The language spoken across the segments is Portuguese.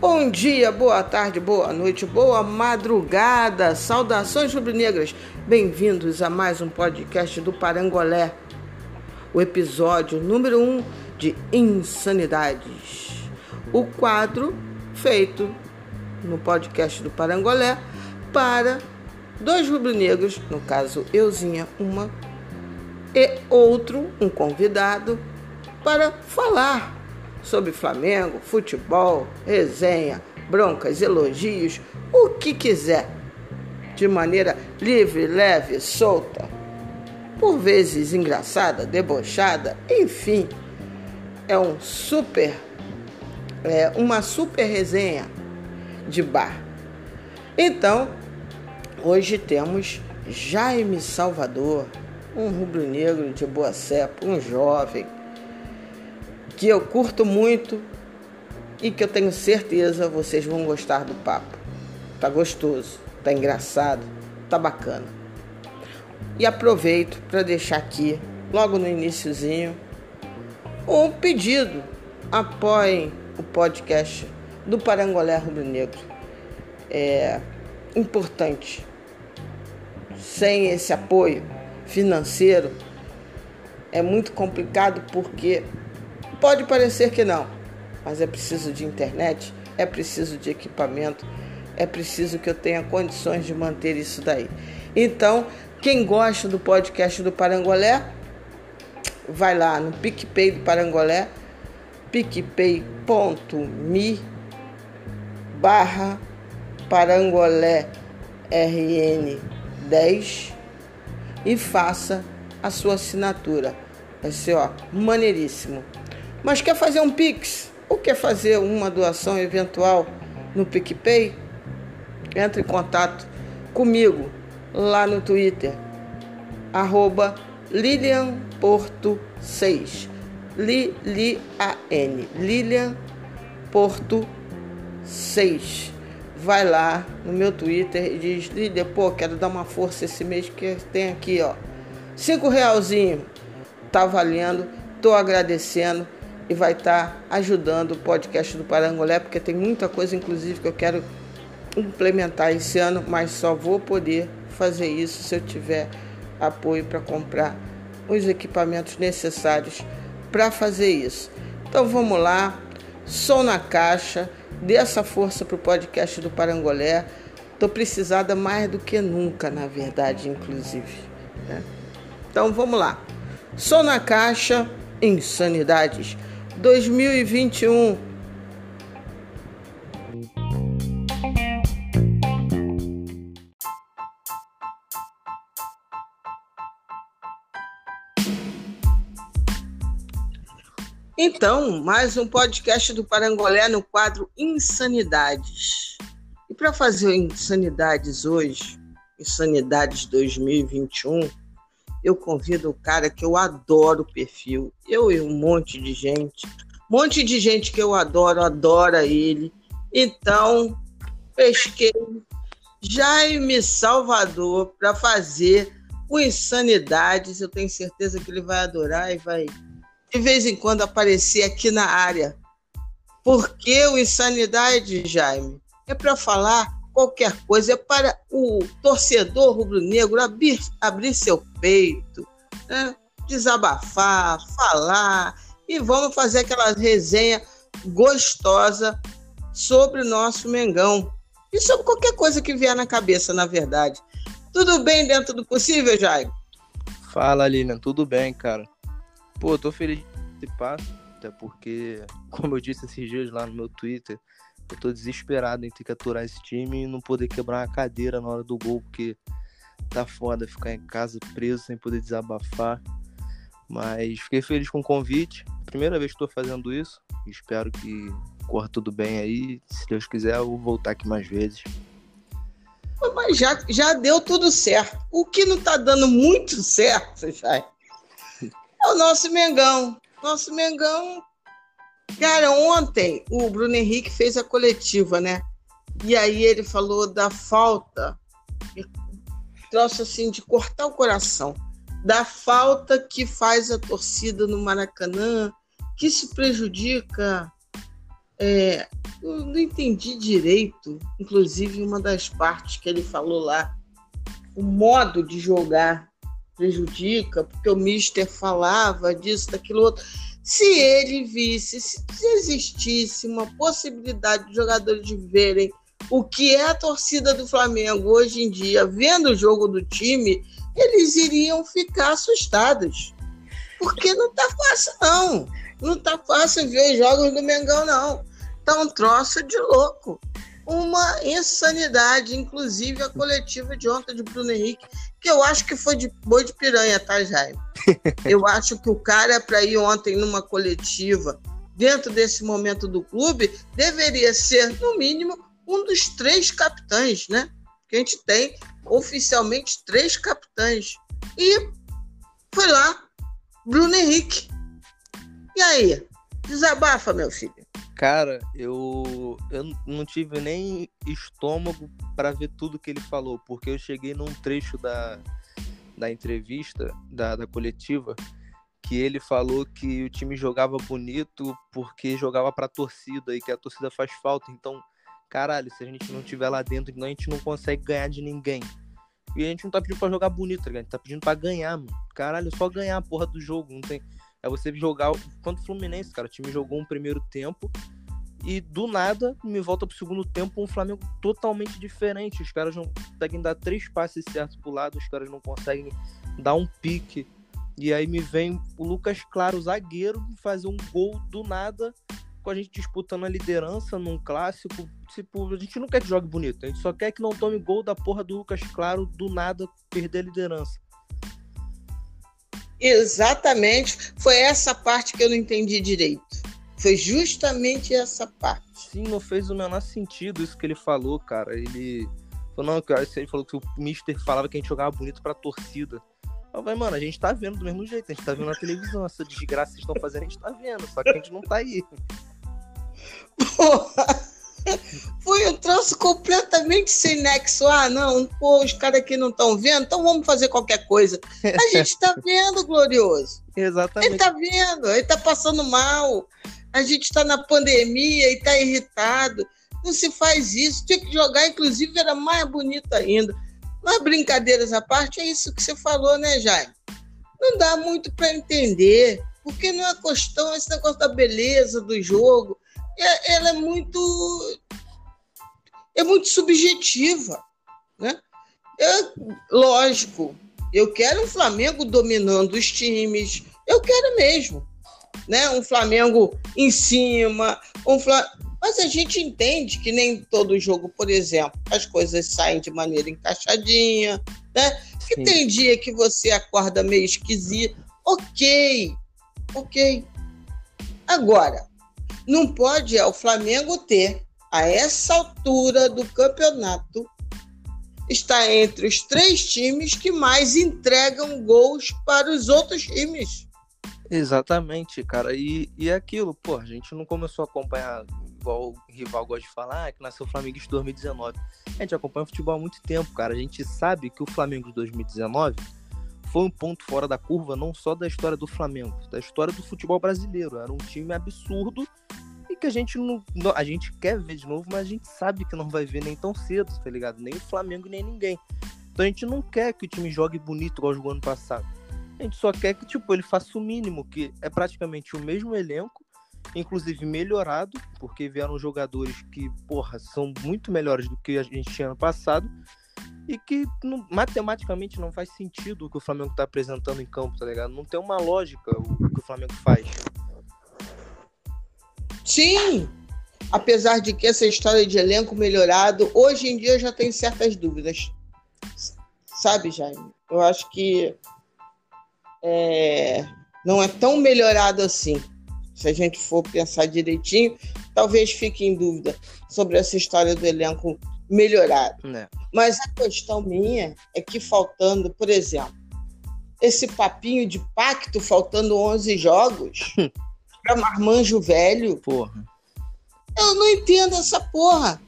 Bom dia, boa tarde, boa noite, boa madrugada, saudações rubro-negras, bem-vindos a mais um podcast do Parangolé, o episódio número 1 um de Insanidades, o quadro feito no podcast do Parangolé para dois rubro-negros, no caso euzinha, uma, e outro, um convidado, para falar sobre Flamengo, futebol, resenha, broncas, elogios, o que quiser, de maneira livre, leve, solta, por vezes engraçada, debochada, enfim, é um super, é uma super resenha de bar. Então, hoje temos Jaime Salvador, um rubro-negro de boa cepa, um jovem que eu curto muito e que eu tenho certeza vocês vão gostar do papo. Tá gostoso, tá engraçado, tá bacana. E aproveito para deixar aqui, logo no iníciozinho, um pedido. Apoiem o podcast do Parangolé Rubro Negro. É importante. Sem esse apoio financeiro é muito complicado porque Pode parecer que não, mas é preciso de internet, é preciso de equipamento, é preciso que eu tenha condições de manter isso daí. Então, quem gosta do podcast do Parangolé, vai lá no PicPay do Parangolé, picpay.me barra Parangolé RN10 e faça a sua assinatura. Vai ser ó, maneiríssimo. Mas quer fazer um Pix ou quer fazer uma doação eventual no PicPay? Entre em contato comigo lá no Twitter, arroba Lilian Porto 6. Lilian, Lilian Porto 6. Vai lá no meu Twitter e diz, Lília, pô, quero dar uma força esse mês que tem aqui, ó. Cinco realzinho. Tá valendo. Tô agradecendo e vai estar tá ajudando o podcast do Parangolé, porque tem muita coisa, inclusive, que eu quero implementar esse ano, mas só vou poder fazer isso se eu tiver apoio para comprar os equipamentos necessários para fazer isso. Então vamos lá, som na caixa, dê essa força para o podcast do Parangolé. Estou precisada mais do que nunca, na verdade, inclusive. Né? Então vamos lá. Som na caixa, insanidades. 2021. Então, mais um podcast do Parangolé no quadro Insanidades. E para fazer Insanidades hoje, Insanidades 2021, eu convido o cara que eu adoro o perfil. Eu e um monte de gente. Um monte de gente que eu adoro, adora ele. Então, pesquei Jaime Salvador para fazer o Insanidades. Eu tenho certeza que ele vai adorar e vai de vez em quando aparecer aqui na área. Porque o Insanidade, Jaime, é para falar qualquer coisa, é para o torcedor rubro-negro abrir, abrir seu peito, né? desabafar, falar e vamos fazer aquela resenha gostosa sobre o nosso Mengão e sobre qualquer coisa que vier na cabeça, na verdade. Tudo bem dentro do possível, Jair? Fala, Lilian, tudo bem, cara. Pô, tô feliz de participar, até porque, como eu disse esses dias lá no meu Twitter, eu tô desesperado em ter que aturar esse time e não poder quebrar uma cadeira na hora do gol, porque tá foda ficar em casa preso sem poder desabafar. Mas fiquei feliz com o convite. Primeira vez que tô fazendo isso. Espero que corra tudo bem aí. Se Deus quiser, eu vou voltar aqui mais vezes. Mas já, já deu tudo certo. O que não tá dando muito certo, já é o nosso Mengão. Nosso Mengão Cara, ontem o Bruno Henrique fez a coletiva, né? E aí ele falou da falta, troço assim, de cortar o coração, da falta que faz a torcida no Maracanã, que se prejudica. É, eu não entendi direito, inclusive uma das partes que ele falou lá, o modo de jogar prejudica, porque o Mister falava disso, daquilo outro. Se ele visse, se existisse uma possibilidade de jogadores de verem o que é a torcida do Flamengo hoje em dia, vendo o jogo do time, eles iriam ficar assustados. Porque não tá fácil, não. Não tá fácil ver jogos do Mengão, não. Tá um troço de louco. Uma insanidade, inclusive a coletiva de ontem de Bruno Henrique, que eu acho que foi de boi de piranha, tá, Jaime? Eu acho que o cara, para ir ontem numa coletiva, dentro desse momento do clube, deveria ser, no mínimo, um dos três capitães, né? Que a gente tem oficialmente três capitães. E foi lá, Bruno Henrique. E aí? Desabafa, meu filho. Cara, eu, eu não tive nem estômago para ver tudo que ele falou, porque eu cheguei num trecho da, da entrevista, da, da coletiva, que ele falou que o time jogava bonito porque jogava para a torcida e que a torcida faz falta. Então, caralho, se a gente não tiver lá dentro, então a gente não consegue ganhar de ninguém. E a gente não tá pedindo pra jogar bonito, tá ligado? A gente tá pedindo pra ganhar, mano. Caralho, é só ganhar a porra do jogo. Não tem. É você jogar. Quanto o Fluminense, cara, o time jogou um primeiro tempo. E do nada, me volta pro segundo tempo um Flamengo totalmente diferente. Os caras não conseguem dar três passes certos pro lado, os caras não conseguem dar um pique. E aí me vem o Lucas Claro, zagueiro, fazer um gol do nada com a gente disputando a liderança num clássico. Tipo, a gente não quer que jogue bonito, a gente só quer que não tome gol da porra do Lucas Claro do nada perder a liderança. Exatamente, foi essa parte que eu não entendi direito. Foi justamente essa parte. Sim, não fez o menor sentido isso que ele falou, cara. Ele falou, não, cara, ele falou que o Mister falava que a gente jogava bonito pra torcida. Eu falei, mano, a gente tá vendo do mesmo jeito, a gente tá vendo na televisão, essa desgraça que vocês estão fazendo, a gente tá vendo, só que a gente não tá aí. Porra! Foi um troço completamente sem nexo. Ah, não, pô, os caras aqui não estão vendo, então vamos fazer qualquer coisa. A gente tá vendo, Glorioso. Exatamente. Ele tá vendo, ele tá passando mal. A gente tá na pandemia e tá irritado. Não se faz isso. Tinha que jogar, inclusive, era mais bonito ainda. Mas brincadeiras à parte, é isso que você falou, né, Jaime? Não dá muito para entender, porque não é questão, esse negócio da beleza do jogo é, ela é muito é muito subjetiva, né? É, lógico, eu quero um Flamengo dominando os times, eu quero mesmo, né? Um Flamengo em cima, um Flam... mas a gente entende que nem todo jogo, por exemplo, as coisas saem de maneira encaixadinha, né? Que Sim. tem dia que você acorda meio esquisito, ok, ok. Agora, não pode é o Flamengo ter, a essa altura do campeonato, está entre os três times que mais entregam gols para os outros times. Exatamente, cara. E, e aquilo, pô, a gente não começou a acompanhar, igual o rival gosta de falar, que nasceu o Flamengo de 2019. A gente acompanha o futebol há muito tempo, cara. A gente sabe que o Flamengo de 2019 foi um ponto fora da curva, não só da história do Flamengo, da história do futebol brasileiro. Era um time absurdo e que a gente não, a gente quer ver de novo, mas a gente sabe que não vai ver nem tão cedo, tá ligado? Nem o Flamengo nem ninguém. Então a gente não quer que o time jogue bonito igual jogou ano passado. A gente só quer que tipo ele faça o mínimo, que é praticamente o mesmo elenco, inclusive melhorado, porque vieram jogadores que, porra, são muito melhores do que a gente tinha ano passado e que não, matematicamente não faz sentido o que o Flamengo tá apresentando em campo, tá ligado? Não tem uma lógica o que o Flamengo faz. Sim, apesar de que essa história de elenco melhorado, hoje em dia eu já tenho certas dúvidas. Sabe, Jaime? Eu acho que é, não é tão melhorado assim. Se a gente for pensar direitinho, talvez fique em dúvida sobre essa história do elenco melhorado. É. Mas a questão minha é que faltando, por exemplo, esse papinho de pacto faltando 11 jogos, para marmanjo velho. Porra. Eu não entendo essa porra.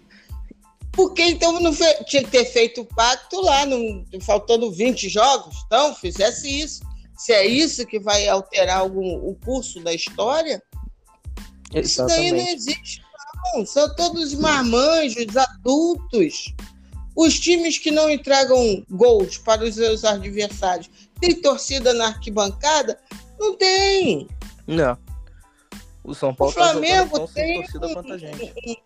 Porque então não fe... tinha que ter feito o pacto lá, não... faltando 20 jogos? Então, fizesse isso. Se é isso que vai alterar algum... o curso da história, Exatamente. isso daí não existe, não. São todos marmanjos, adultos. Os times que não entregam gols para os seus adversários tem torcida na arquibancada? Não tem. Não. O São Paulo o Flamengo tá tem torcida quanta gente.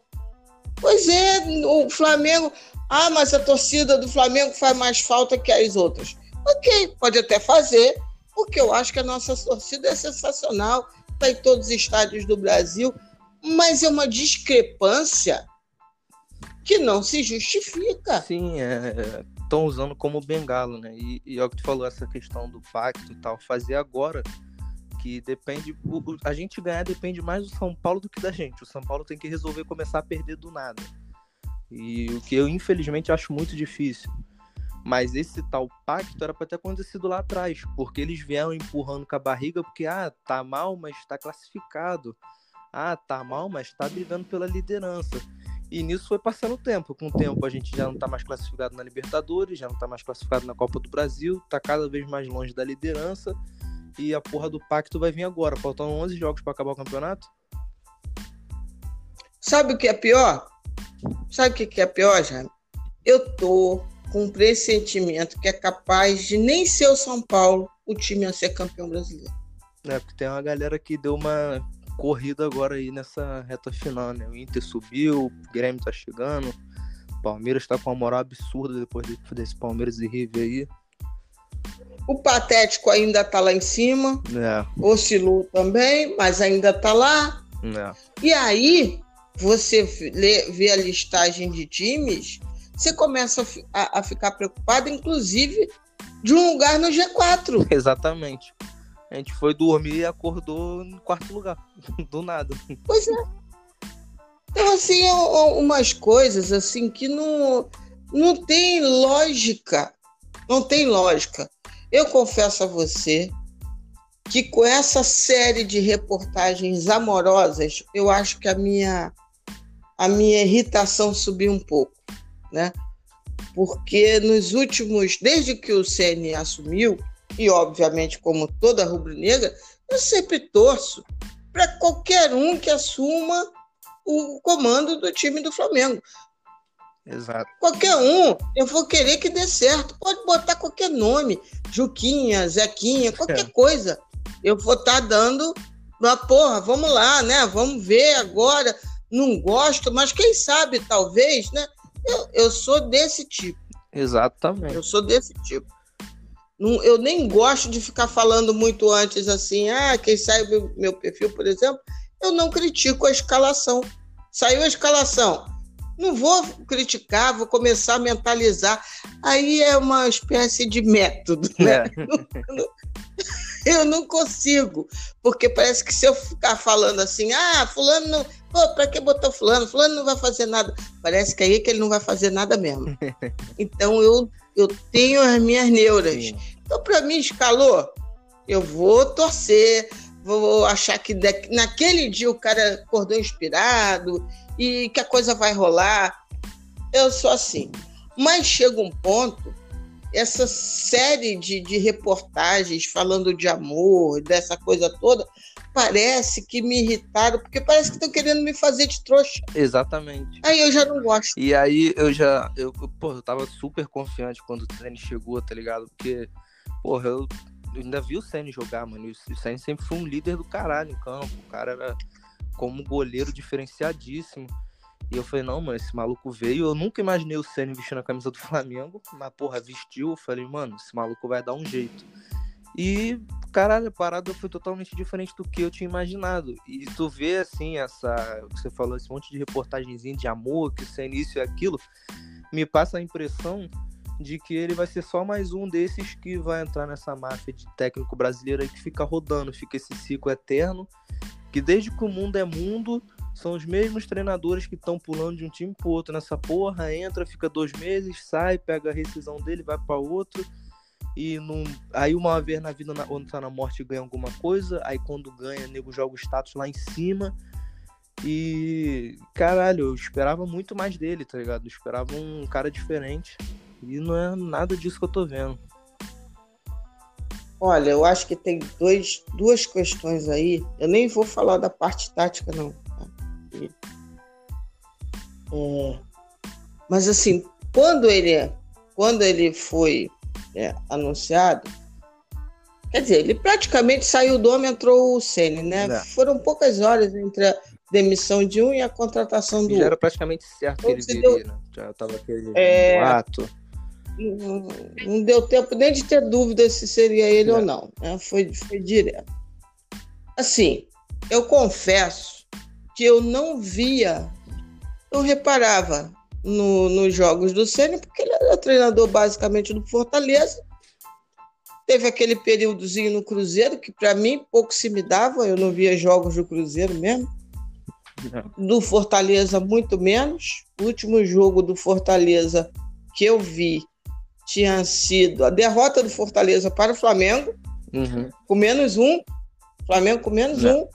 Pois é, o Flamengo. Ah, mas a torcida do Flamengo faz mais falta que as outras. Ok, pode até fazer, porque eu acho que a nossa torcida é sensacional, está em todos os estádios do Brasil, mas é uma discrepância que não se justifica. Sim, estão é, usando como bengala, né? E, e é o que tu falou, essa questão do pacto e tal, fazer agora que depende. O, a gente ganhar depende mais do São Paulo do que da gente. O São Paulo tem que resolver começar a perder do nada. E o que eu, infelizmente, acho muito difícil. Mas esse tal pacto era para ter acontecido lá atrás, porque eles vieram empurrando com a barriga, porque, ah, tá mal, mas tá classificado. Ah, tá mal, mas tá brigando pela liderança. E nisso foi passando o tempo. Com o tempo a gente já não tá mais classificado na Libertadores, já não tá mais classificado na Copa do Brasil, tá cada vez mais longe da liderança e a porra do pacto vai vir agora. Faltam 11 jogos para acabar o campeonato. Sabe o que é pior? Sabe o que é pior, Jaime? Eu tô com um pressentimento que é capaz de nem ser o São Paulo o time a ser campeão brasileiro. É, porque tem uma galera que deu uma corrida agora aí nessa reta final, né? O Inter subiu, o Grêmio tá chegando, o Palmeiras tá com uma moral absurda depois desse Palmeiras e River aí. O Patético ainda está lá em cima. É. Oscilou também, mas ainda está lá. É. E aí, você vê a listagem de times, você começa a, a ficar preocupado, inclusive, de um lugar no G4. Exatamente. A gente foi dormir e acordou no quarto lugar, do nada. Pois é. Então, assim, é umas coisas assim que não, não tem lógica. Não tem lógica. Eu confesso a você que com essa série de reportagens amorosas, eu acho que a minha a minha irritação subiu um pouco, né? Porque nos últimos, desde que o CN assumiu, e obviamente como toda rubro-negra, eu sempre torço para qualquer um que assuma o comando do time do Flamengo. Exato. Qualquer um, eu vou querer que dê certo. Pode botar qualquer nome, Juquinha, Zequinha, qualquer é. coisa. Eu vou estar tá dando uma porra, vamos lá, né? Vamos ver agora. Não gosto, mas quem sabe, talvez, né? Eu, eu sou desse tipo. Exatamente. Eu sou desse tipo. Não, eu nem gosto de ficar falando muito antes assim, ah, quem sai meu, meu perfil, por exemplo, eu não critico a escalação. Saiu a escalação não vou criticar, vou começar a mentalizar. Aí é uma espécie de método, né? É. Eu não consigo, porque parece que se eu ficar falando assim, ah, fulano não, pô, para que botar fulano? Fulano não vai fazer nada. Parece que aí é que ele não vai fazer nada mesmo. Então eu, eu tenho as minhas neuras. Sim. Então, para mim, escalou, eu vou torcer, vou achar que naquele dia o cara acordou inspirado e que a coisa vai rolar. Eu sou assim. Mas chega um ponto, essa série de, de reportagens falando de amor, dessa coisa toda, parece que me irritaram, porque parece que estão querendo me fazer de trouxa. Exatamente. Aí eu já não gosto. E aí eu já, eu, pô, eu tava super confiante quando o Tênis chegou, tá ligado? Porque, porra, eu eu ainda vi o Senna jogar, mano. E o Senna sempre foi um líder do caralho em campo. O cara era como goleiro diferenciadíssimo. E eu falei, não, mano, esse maluco veio. Eu nunca imaginei o Senna vestindo a camisa do Flamengo. Mas, porra, vestiu. Eu falei, mano, esse maluco vai dar um jeito. E, caralho, a parada foi totalmente diferente do que eu tinha imaginado. E tu vê, assim, essa. Você falou, esse monte de reportagenzinha de amor, que isso é início e aquilo. Me passa a impressão de que ele vai ser só mais um desses que vai entrar nessa máfia de técnico brasileiro aí que fica rodando, fica esse ciclo eterno, que desde que o mundo é mundo, são os mesmos treinadores que estão pulando de um time pro outro nessa porra, entra, fica dois meses, sai, pega a rescisão dele, vai para outro, e não... aí uma vez na vida, quando tá na morte, ganha alguma coisa, aí quando ganha, nego joga o status lá em cima, E, caralho, eu esperava muito mais dele, tá ligado? Eu esperava um cara diferente. E não é nada disso que eu tô vendo. Olha, eu acho que tem dois, duas questões aí. Eu nem vou falar da parte tática, não. Tá? É, mas assim, quando ele, quando ele foi é, anunciado, quer dizer, ele praticamente saiu do homem, entrou o Senna, né? É. Foram poucas horas entre a demissão de um e a contratação do Já era praticamente certo que ele viria, deu... né? Já estava aquele é... ato. Não, não, deu tempo nem de ter dúvida se seria ele é. ou não. Né? Foi, foi direto. Assim, eu confesso que eu não via, eu reparava no, nos jogos do Senna, porque ele era treinador basicamente do Fortaleza. Teve aquele períodozinho no Cruzeiro, que para mim pouco se me dava, eu não via jogos do Cruzeiro mesmo. Do Fortaleza, muito menos. O último jogo do Fortaleza que eu vi tinha sido a derrota do Fortaleza para o Flamengo, uhum. com menos um. Flamengo com menos é. um.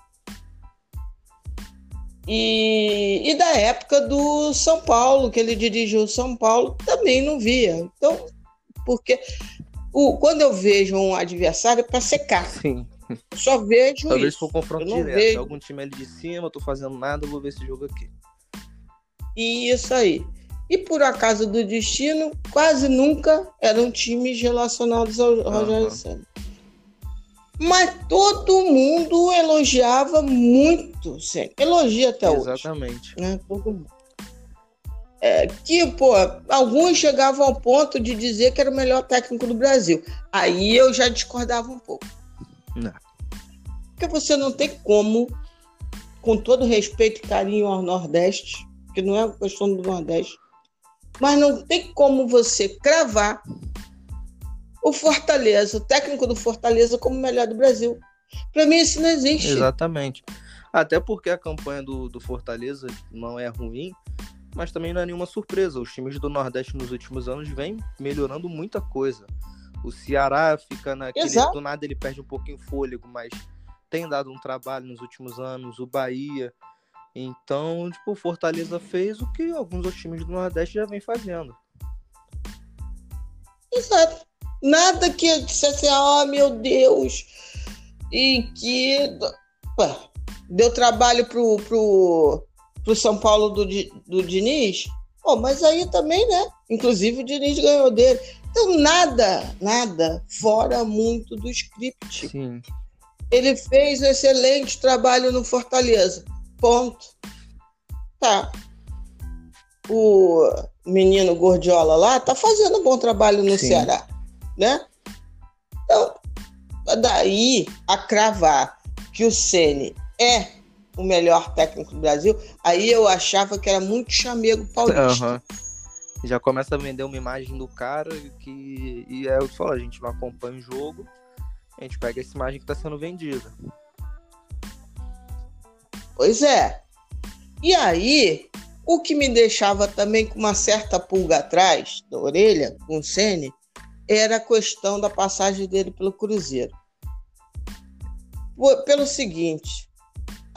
E, e da época do São Paulo, que ele dirigiu o São Paulo, também não via. Então, porque o, quando eu vejo um adversário é para secar. Sim. Só vejo Talvez isso. for confronto direto. Vejo... Algum time ali de cima, eu tô fazendo nada, vou ver esse jogo aqui. Isso aí. E por acaso do destino, quase nunca eram times relacionados ao Rogério Senna. Mas todo mundo elogiava muito, sim. Elogia até Exatamente. hoje. Exatamente. Né? Todo mundo. É, que, pô, alguns chegavam ao ponto de dizer que era o melhor técnico do Brasil. Aí eu já discordava um pouco. Não. Porque você não tem como, com todo respeito e carinho ao Nordeste, que não é questão do Nordeste, mas não tem como você cravar o Fortaleza, o técnico do Fortaleza, como o melhor do Brasil. Para mim, isso não existe. Exatamente. Até porque a campanha do, do Fortaleza não é ruim, mas também não é nenhuma surpresa. Os times do Nordeste nos últimos anos vêm melhorando muita coisa. O Ceará fica naquele. Exato. Do nada ele perde um pouquinho fôlego, mas tem dado um trabalho nos últimos anos. O Bahia. Então, tipo, o Fortaleza fez o que alguns outros times do Nordeste já vem fazendo. Exato. Nada que dissesse, oh meu Deus, e que deu trabalho pro, pro, pro São Paulo do, do Diniz. Oh, mas aí também, né? Inclusive o Diniz ganhou dele. Então, nada, nada fora muito do script. Sim. Ele fez um excelente trabalho no Fortaleza. Ponto. Tá. O menino Gordiola lá tá fazendo um bom trabalho no Sim. Ceará né? Então, daí a cravar que o Ceni é o melhor técnico do Brasil, aí eu achava que era muito chamego paulista. Uhum. Já começa a vender uma imagem do cara que. E é o que falo, a gente não acompanha o jogo, a gente pega essa imagem que está sendo vendida. Pois é. E aí, o que me deixava também com uma certa pulga atrás da orelha, com o Sene, era a questão da passagem dele pelo Cruzeiro. Pelo seguinte,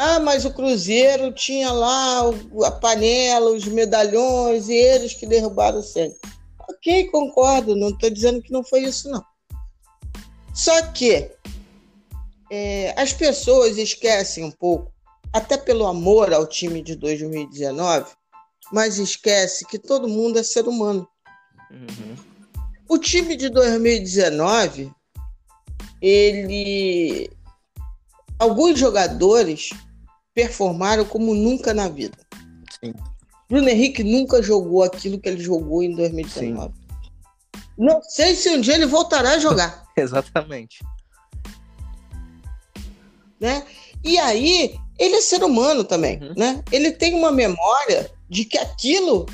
ah, mas o Cruzeiro tinha lá a panela, os medalhões e eles que derrubaram o centro. Ok, concordo, não estou dizendo que não foi isso, não. Só que é, as pessoas esquecem um pouco, até pelo amor ao time de 2019, mas esquece que todo mundo é ser humano. Uhum. O time de 2019, ele. Alguns jogadores performaram como nunca na vida. Sim. Bruno Henrique nunca jogou aquilo que ele jogou em 2019. Sim. Não sei se um dia ele voltará a jogar. Exatamente. Né? E aí, ele é ser humano também, uhum. né? Ele tem uma memória de que aquilo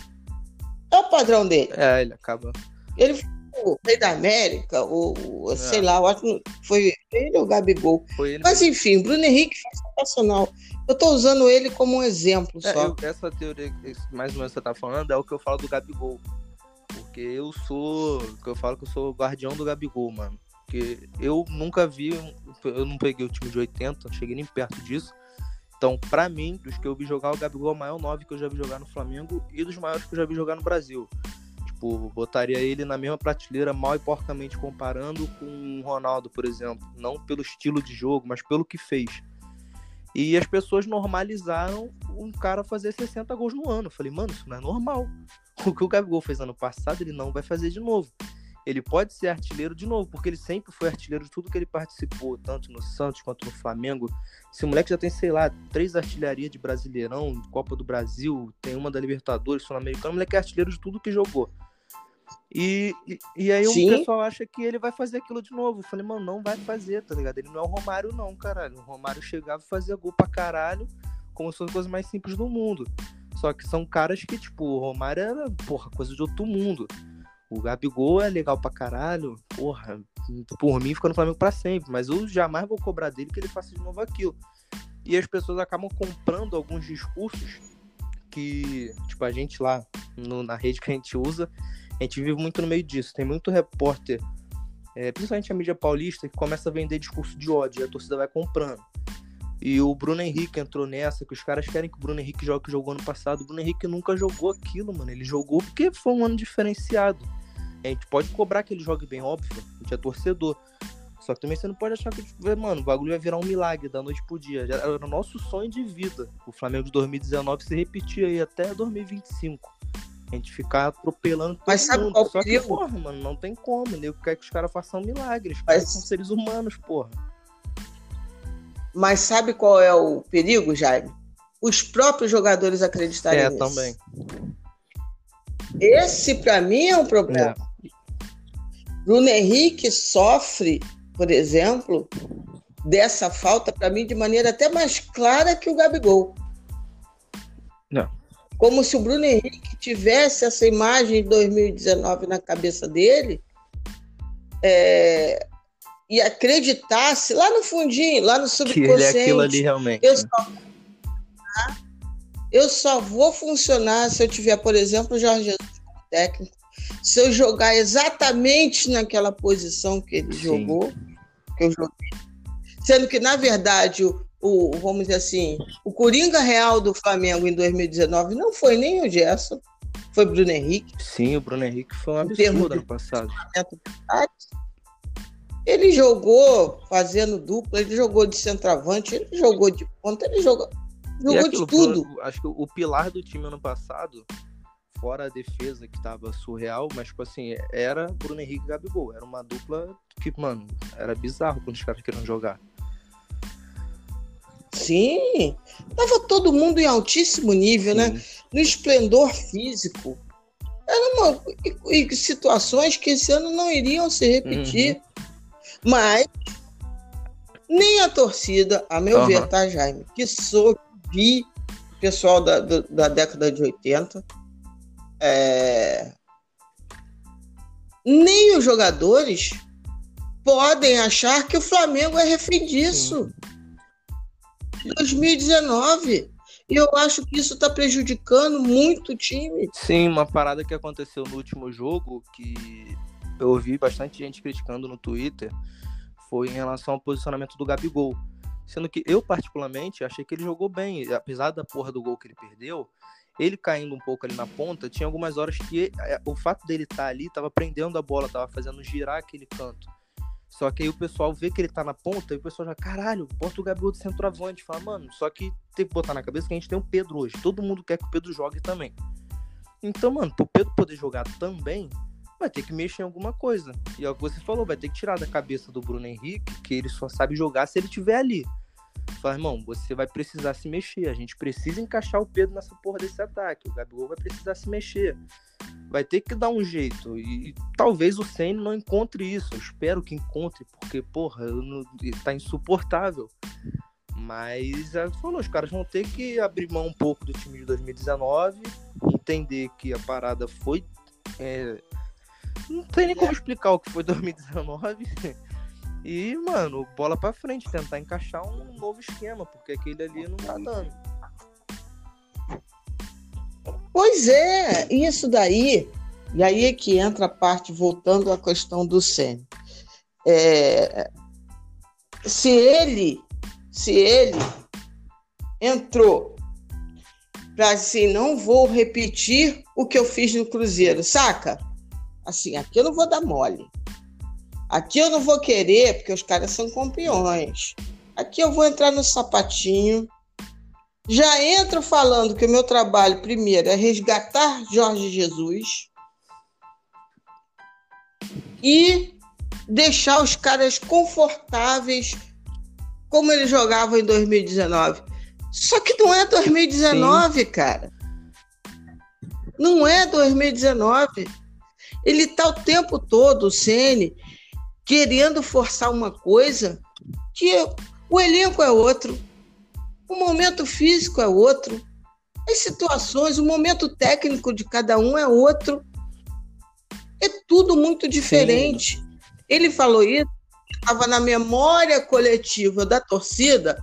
é o padrão dele. É, ele acaba. Ele o Rei da América, ou é. sei lá, eu acho que foi ele ou o Gabigol. Ele Mas mesmo. enfim, Bruno Henrique foi sensacional. Eu estou usando ele como um exemplo é, só. Eu, essa teoria, mais ou menos que você tá falando, é o que eu falo do Gabigol. Porque eu sou. Eu falo que eu sou o guardião do Gabigol, mano. Porque eu nunca vi. Eu não peguei o time de 80, não cheguei nem perto disso. Então, para mim, dos que eu vi jogar, o Gabigol é o maior 9 que eu já vi jogar no Flamengo e dos maiores que eu já vi jogar no Brasil. Tipo, botaria ele na mesma prateleira, mal e porcamente comparando com o Ronaldo, por exemplo. Não pelo estilo de jogo, mas pelo que fez. E as pessoas normalizaram um cara fazer 60 gols no ano. Eu falei, mano, isso não é normal. O que o Gabigol fez ano passado, ele não vai fazer de novo. Ele pode ser artilheiro de novo, porque ele sempre foi artilheiro de tudo que ele participou, tanto no Santos quanto no Flamengo. Esse moleque já tem, sei lá, três artilharias de Brasileirão, Copa do Brasil, tem uma da Libertadores, Sul-Americano. O moleque é artilheiro de tudo que jogou. E, e, e aí Sim. o pessoal acha que ele vai fazer aquilo de novo. Eu falei, mano, não vai fazer, tá ligado? Ele não é o Romário, não, caralho. O Romário chegava e fazia gol pra caralho, como se fosse a coisa mais simples do mundo. Só que são caras que, tipo, o Romário era, porra, coisa de outro mundo. O Gabigol é legal pra caralho, porra, por mim fica no Flamengo pra sempre, mas eu jamais vou cobrar dele que ele faça de novo aquilo. E as pessoas acabam comprando alguns discursos que, tipo, a gente lá no, na rede que a gente usa, a gente vive muito no meio disso. Tem muito repórter, é, principalmente a mídia paulista, que começa a vender discurso de ódio e a torcida vai comprando. E o Bruno Henrique entrou nessa, que os caras querem que o Bruno Henrique jogue o que jogou ano passado. O Bruno Henrique nunca jogou aquilo, mano. Ele jogou porque foi um ano diferenciado. A gente pode cobrar que ele jogue bem, óbvio. A gente é torcedor. Só que também você não pode achar que, tipo, mano, o bagulho vai virar um milagre da noite pro dia. Já era o nosso sonho de vida. O Flamengo de 2019 se repetia aí até 2025. A gente ficar atropelando todo Mas sabe mundo. qual Só que, porra, mano, não tem como. Nego quer que os caras façam milagres. Mas- caras são seres humanos, porra. Mas sabe qual é o perigo, Jaime? Os próprios jogadores acreditarem É, nisso. também. Esse, pra mim, é um problema. É. Bruno Henrique sofre, por exemplo, dessa falta, para mim, de maneira até mais clara que o Gabigol. Como se o Bruno Henrique tivesse essa imagem de 2019 na cabeça dele é, e acreditasse lá no fundinho, lá no Que ele é subconsciente. aquilo ali realmente. Eu né? só, eu só vou funcionar se eu tiver, por exemplo, o Jorge Jesus como técnico. Se eu jogar exatamente naquela posição que ele Sim. jogou, que eu joguei. Sendo que, na verdade, o, o- vamos dizer assim, o Coringa real do Flamengo em 2019 não foi nem o Gerson, foi Bruno Henrique. Sim, o Bruno Henrique foi um absurdo ano passado. Ele jogou fazendo dupla, ele jogou de centroavante, ele jogou de ponta, ele jogou, jogou aquilo, de tudo. Acho que o pilar do time ano passado, fora a defesa que tava surreal, mas, tipo assim, era Bruno Henrique e Gabigol. Era uma dupla que, mano, era bizarro quando os caras queriam jogar. Sim, tava todo mundo em altíssimo nível, né? No esplendor físico. Era uma e, e situações que esse ano não iriam se repetir. Mas nem a torcida, a meu Uhum. ver, tá, Jaime? Que sou vi pessoal da, do- da década de 80. é, Nem os jogadores podem achar que o Flamengo é refém disso. 2019. E eu acho que isso está prejudicando muito o time. Sim, uma parada que aconteceu no último jogo, que eu ouvi bastante gente criticando no Twitter, foi em relação ao posicionamento do Gabigol. Sendo que eu, particularmente, achei que ele jogou bem. Apesar da porra do gol que ele perdeu, ele caindo um pouco ali na ponta, tinha algumas horas que eh, o fato dele estar ali tava prendendo a bola, tava fazendo girar aquele canto. Só que aí o pessoal vê que ele tá na ponta e o pessoal já, caralho, bota o Gabigol de centroavante. Fala, mano, só que tem que botar na cabeça que a gente tem o Pedro hoje. Todo mundo quer que o Pedro jogue também. Então, mano, pro Pedro poder jogar também, vai ter que mexer em alguma coisa. E é o que você falou, vai ter que tirar da cabeça do Bruno Henrique que ele só sabe jogar se ele estiver ali. Fala, irmão, você vai precisar se mexer. A gente precisa encaixar o Pedro nessa porra desse ataque. O Gabigol vai precisar se mexer. Vai ter que dar um jeito. E talvez o Senna não encontre isso. Eu espero que encontre, porque, porra, não- tá insuportável. Mas, é, falou, os caras vão ter que abrir mão um pouco do time de 2019, entender que a parada foi. é, não tem nem como explicar o que foi 2019. E, mano, bola pra frente, tentar encaixar um novo esquema, porque aquele ali não tá dando. Pois é, isso daí. E aí é que entra a parte, voltando à questão do Senna. É, se ele, se ele entrou para assim, não vou repetir o que eu fiz no Cruzeiro, saca? Assim, aqui eu não vou dar mole. Aqui eu não vou querer, porque os caras são campeões. Aqui eu vou entrar no sapatinho. Já entro falando que o meu trabalho primeiro é resgatar Jorge Jesus e deixar os caras confortáveis como eles jogavam em 2019. Só que não é 2019, Sim. cara. Não é 2019. Ele tá o tempo todo, o Ceni, querendo forçar uma coisa que o elenco é outro, o momento físico é outro, as situações, o momento técnico de cada um é outro. É tudo muito diferente. Sim. Ele falou isso, estava na memória coletiva da torcida.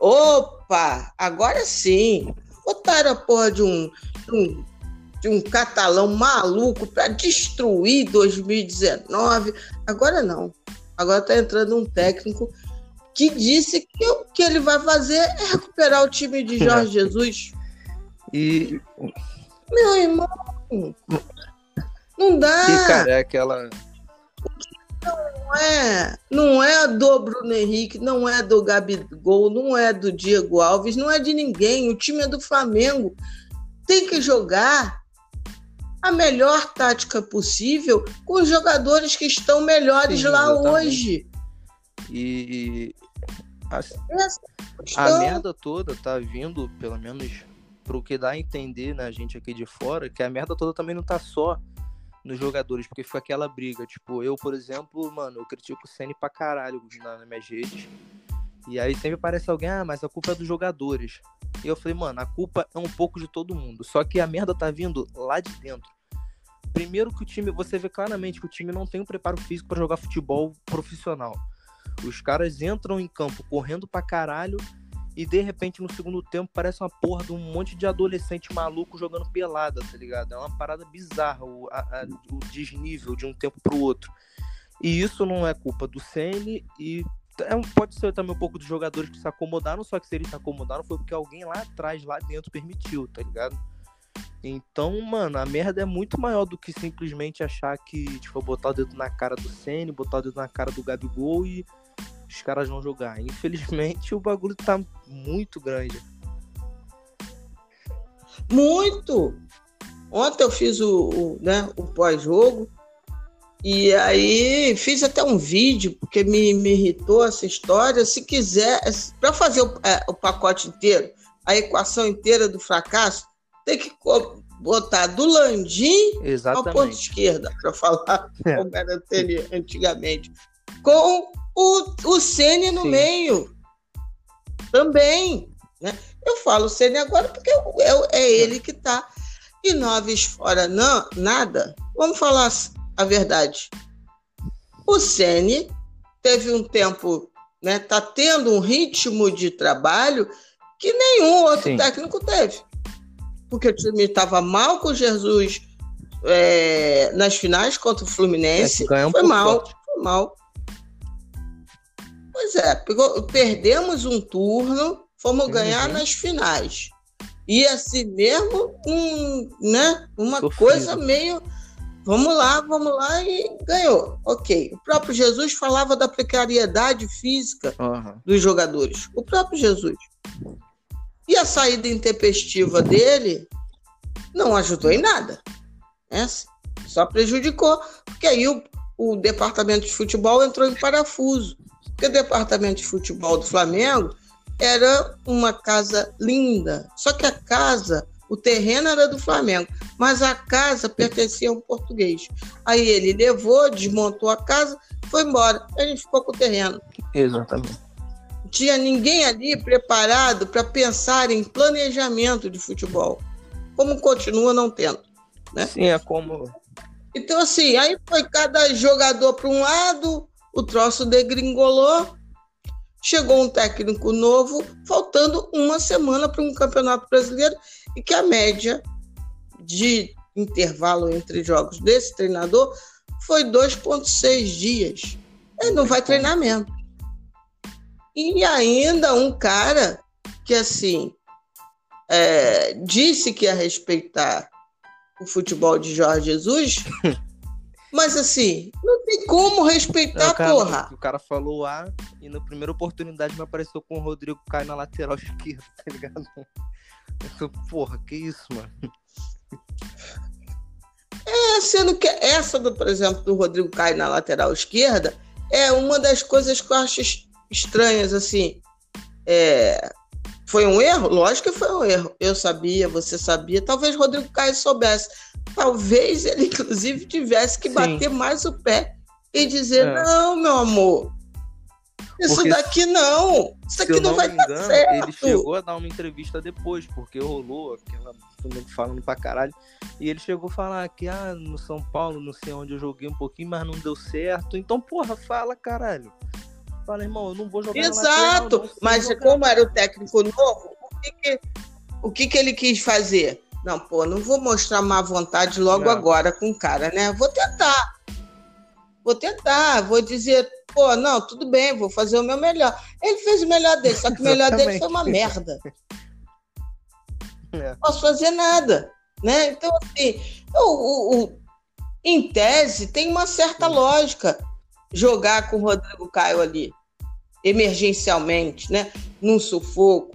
Opa, agora sim. Botaram a porra de um, de um, de um catalão maluco para destruir 2019. Agora não. Agora está entrando um técnico que disse que o que ele vai fazer é recuperar o time de Jorge. Jesus. E. Meu irmão, não dá. E, cara, é aquela. Não é, não é do Bruno Henrique, não é do Gabigol, não é do Diego Alves, não é de ninguém. O time é do Flamengo. Tem que jogar a melhor tática possível com os jogadores que estão melhores Sim, lá exatamente. hoje. E a, a merda toda tá vindo, pelo menos pro que dá a entender na né, gente aqui de fora, que a merda toda também não tá só nos jogadores, porque fica aquela briga. Tipo, eu, por exemplo, mano, eu critico o Senna pra caralho nas minhas redes. E aí sempre parece alguém, ah, mas a culpa é dos jogadores. E eu falei, mano, a culpa é um pouco de todo mundo. Só que a merda tá vindo lá de dentro. Primeiro que o time, você vê claramente que o time não tem um preparo físico para jogar futebol profissional. Os caras entram em campo correndo pra caralho e de repente no segundo tempo parece uma porra de um monte de adolescente maluco jogando pelada, tá ligado? É uma parada bizarra o, a, a, o desnível de um tempo pro outro. E isso não é culpa do Ceni e é, pode ser também um pouco dos jogadores que se acomodaram, só que se eles se acomodaram foi porque alguém lá atrás, lá dentro, permitiu, tá ligado? Então, mano, a merda é muito maior do que simplesmente achar que, tipo, botar o dedo na cara do Ceni, botar o dedo na cara do Gabigol e os caras vão jogar. Infelizmente, o bagulho tá muito grande. Muito! Ontem eu fiz o, o né, o pós-jogo e aí fiz até um vídeo, porque me, me irritou essa história. Se quiser, para fazer o, é, o pacote inteiro, a equação inteira do fracasso, tem que botar do Landim Exatamente. ao ponto esquerda, para falar é. como era antigamente. Com o, o Sene no Sim. meio. Também. Né? Eu falo Sene agora porque é, é, é ele que está. E Noves fora não, nada. Vamos falar a verdade. O Sene teve um tempo, né? Tá tendo um ritmo de trabalho que nenhum outro Sim. técnico teve. Porque o time estava mal com Jesus é, nas finais contra o Fluminense. É um foi mal, forte. foi mal. Pois é, perdemos um turno, fomos uhum. ganhar nas finais. E assim mesmo, um, né, uma coisa meio. Vamos lá, vamos lá e ganhou. Ok. O próprio Jesus falava da precariedade física uhum. dos jogadores. O próprio Jesus. E a saída intempestiva dele não ajudou em nada. Né? Só prejudicou, porque aí o, o departamento de futebol entrou em parafuso. Porque o departamento de futebol do Flamengo era uma casa linda. Só que a casa, o terreno era do Flamengo, mas a casa pertencia a um português. Aí ele levou, desmontou a casa, foi embora. A gente ficou com o terreno. Exatamente. Não tinha ninguém ali preparado para pensar em planejamento de futebol, como continua não tendo. Né? Sim, é como. Então, assim, aí foi cada jogador para um lado, o troço degringolou, chegou um técnico novo, faltando uma semana para um campeonato brasileiro e que a média de intervalo entre jogos desse treinador foi 2,6 dias. Ele não vai treinar mesmo. E ainda um cara que assim é, disse que ia respeitar o futebol de Jorge Jesus, mas assim, não tem como respeitar, o cara, porra. O cara falou A e na primeira oportunidade me apareceu com o Rodrigo Caio na lateral esquerda, tá ligado? Eu, porra, que isso, mano? É, sendo que essa, do, por exemplo, do Rodrigo Caio na lateral esquerda, é uma das coisas que eu acho estranhas, assim. É, foi um erro? Lógico que foi um erro. Eu sabia, você sabia. Talvez Rodrigo Caio soubesse. Talvez ele, inclusive, tivesse que Sim. bater mais o pé e dizer: é. não, meu amor. Isso porque, daqui não. Isso daqui não, não vai engano, dar certo. Ele chegou a dar uma entrevista depois, porque rolou aquela falando pra caralho. E ele chegou a falar que, ah, no São Paulo, não sei onde eu joguei um pouquinho, mas não deu certo. Então, porra, fala, caralho. Fala, irmão, eu não vou jogar Exato, lateral, mas jogar. como era o técnico novo, o que, que, o que, que ele quis fazer? Não, pô, não vou mostrar má vontade logo não. agora com o cara, né? Vou tentar. Vou tentar, vou dizer, pô, não, tudo bem, vou fazer o meu melhor. Ele fez o melhor dele, só que o melhor dele foi uma merda. É. Não posso fazer nada, né? Então, assim, o, o, o em tese, tem uma certa lógica jogar com o Rodrigo Caio ali, emergencialmente, né? Num sufoco.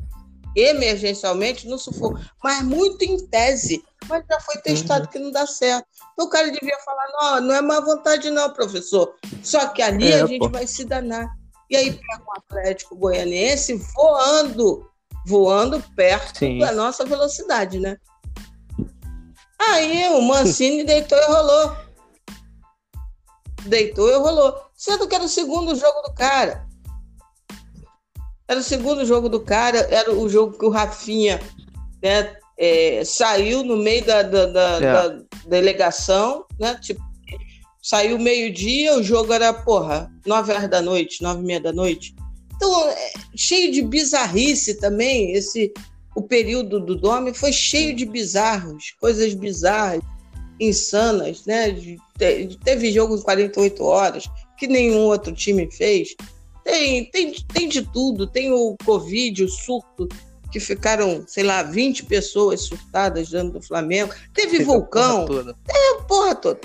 Emergencialmente no sufoco. Mas muito em tese. Mas já foi testado uhum. que não dá certo. Então o cara devia falar: não, não é má vontade, não, professor. Só que ali é, a gente pô. vai se danar. E aí pega um Atlético Goianiense voando, voando perto Sim. da nossa velocidade, né? Aí o Mancini deitou e rolou. Deitou e rolou. Sendo que era o segundo jogo do cara. Era o segundo jogo do cara, era o jogo que o Rafinha né, é, saiu no meio da, da, da, é. da, delegação, né? Tipo, saiu meio-dia, o jogo era, porra, nove horas da noite, nove e meia da noite. Então, é, cheio de bizarrice também, esse o período do Dome foi cheio de bizarros, coisas bizarras, insanas, né? Teve jogo em 48 horas, que nenhum outro time fez. Tem, tem, tem de tudo. Tem o Covid, o surto, que ficaram, sei lá, 20 pessoas surtadas dentro do Flamengo. Teve vulcão. Porra é, a porra toda.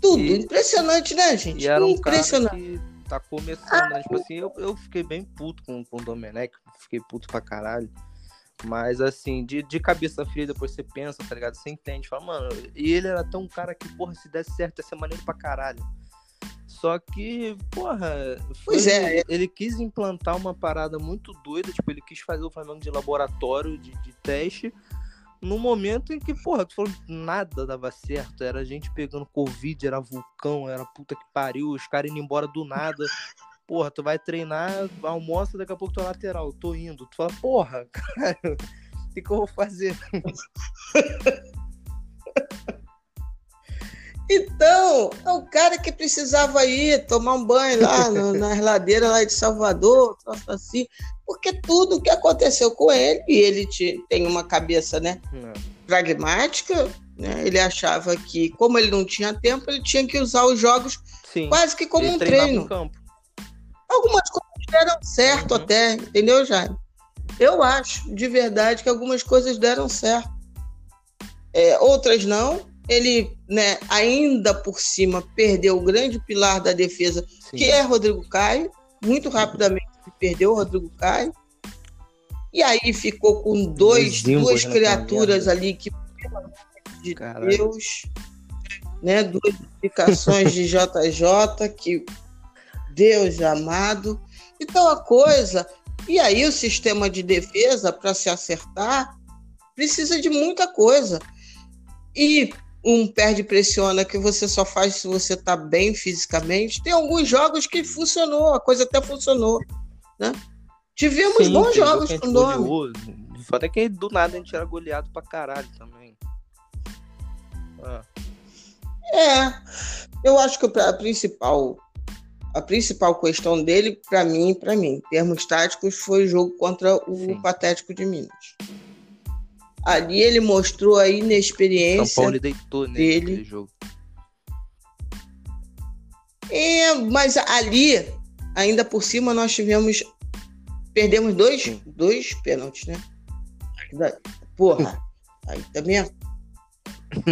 Tudo. E, Impressionante, né, gente? E era um Impressionante. tá começando, né? Tipo assim, eu, eu fiquei bem puto com, com o Domenech, fiquei puto pra caralho. Mas assim, de, de cabeça fria, depois você pensa, tá ligado? Você entende, fala, mano, e ele era tão um cara que, porra, se desse certo, ia ser maneiro pra caralho. Só que, porra, foi, pois é, é. ele quis implantar uma parada muito doida, tipo, ele quis fazer o Flamengo de laboratório, de, de teste, no momento em que, porra, tu falou nada dava certo, era gente pegando Covid, era vulcão, era puta que pariu, os caras indo embora do nada. Porra, tu vai treinar, almoça, daqui a pouco tu é lateral, tô indo. Tu fala, porra, cara, o que, que eu vou fazer? Então, é o cara que precisava ir tomar um banho lá no, na ladeira lá de Salvador, assim, porque tudo que aconteceu com ele, e ele te, tem uma cabeça né, é. pragmática, né, ele achava que, como ele não tinha tempo, ele tinha que usar os jogos Sim, quase que como um treino. Algumas coisas deram certo uhum. até, entendeu, Jaime? Eu acho, de verdade, que algumas coisas deram certo. É, outras não, ele, né, ainda por cima, perdeu o grande pilar da defesa, Sim. que é Rodrigo Caio. Muito rapidamente perdeu o Rodrigo Caio. E aí ficou com dois, duas criaturas ali que, de Caralho. Deus, né, duas indicações de JJ, que Deus amado. Então a coisa. E aí o sistema de defesa, para se acertar, precisa de muita coisa. E um perde pressiona que você só faz se você está bem fisicamente. Tem alguns jogos que funcionou, a coisa até funcionou, né? Tivemos Sim, bons jogos com o nome. Foda é que do nada a gente era goleado pra caralho também. Ah. É, eu acho que a principal a principal questão dele, para mim, para mim, em termos táticos, foi o jogo contra o Sim. Patético de Minas. Ali ele mostrou a inexperiência São Paulo deitou dele. jogo. É, mas ali, ainda por cima, nós tivemos Perdemos dois, dois pênaltis, né? Porra, aí também, é,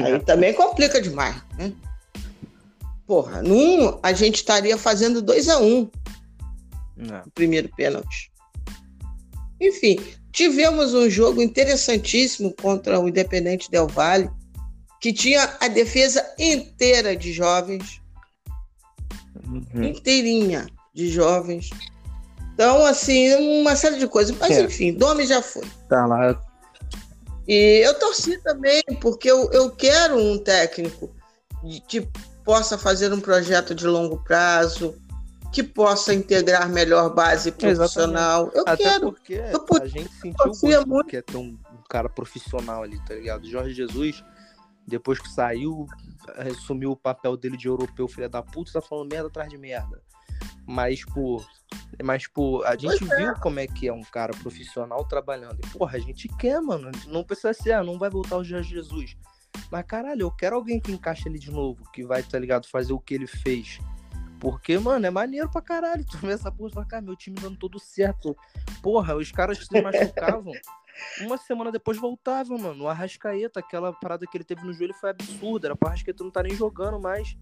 aí também complica demais, né? Porra, num a gente estaria fazendo 2 a 1 um, o primeiro pênalti. Enfim, tivemos um jogo interessantíssimo contra o Independente Del Valle, que tinha a defesa inteira de jovens, uhum. inteirinha de jovens. Então, assim, uma série de coisas. Mas, é. enfim, Domi já foi. Tá lá. E eu torci também, porque eu, eu quero um técnico que possa fazer um projeto de longo prazo, que possa integrar melhor base profissional. Exatamente. Eu Até quero. porque eu, a gente sentiu muito que é ter um, um, cara profissional ali, tá ligado? Jorge Jesus, depois que saiu, assumiu o papel dele de europeu, filha da puta, tá falando merda atrás de merda. Mas, pô, mas, pô, a gente pois é. viu é. como é que é um cara profissional trabalhando. E, porra, a gente quer, mano. Não precisa ser, ah, não vai voltar o Jorge Jesus. Mas, caralho, eu quero alguém que encaixe ele de novo, que vai, tá ligado, fazer o que ele fez. Porque, mano, é maneiro pra caralho. Tu vê essa porra e fala, cara, meu time dando tudo certo. Porra, os caras se machucavam. Uma semana depois voltavam, mano. O Arrascaeta, aquela parada que ele teve no joelho foi absurda. Era pra Arrascaeta não tá nem jogando mais.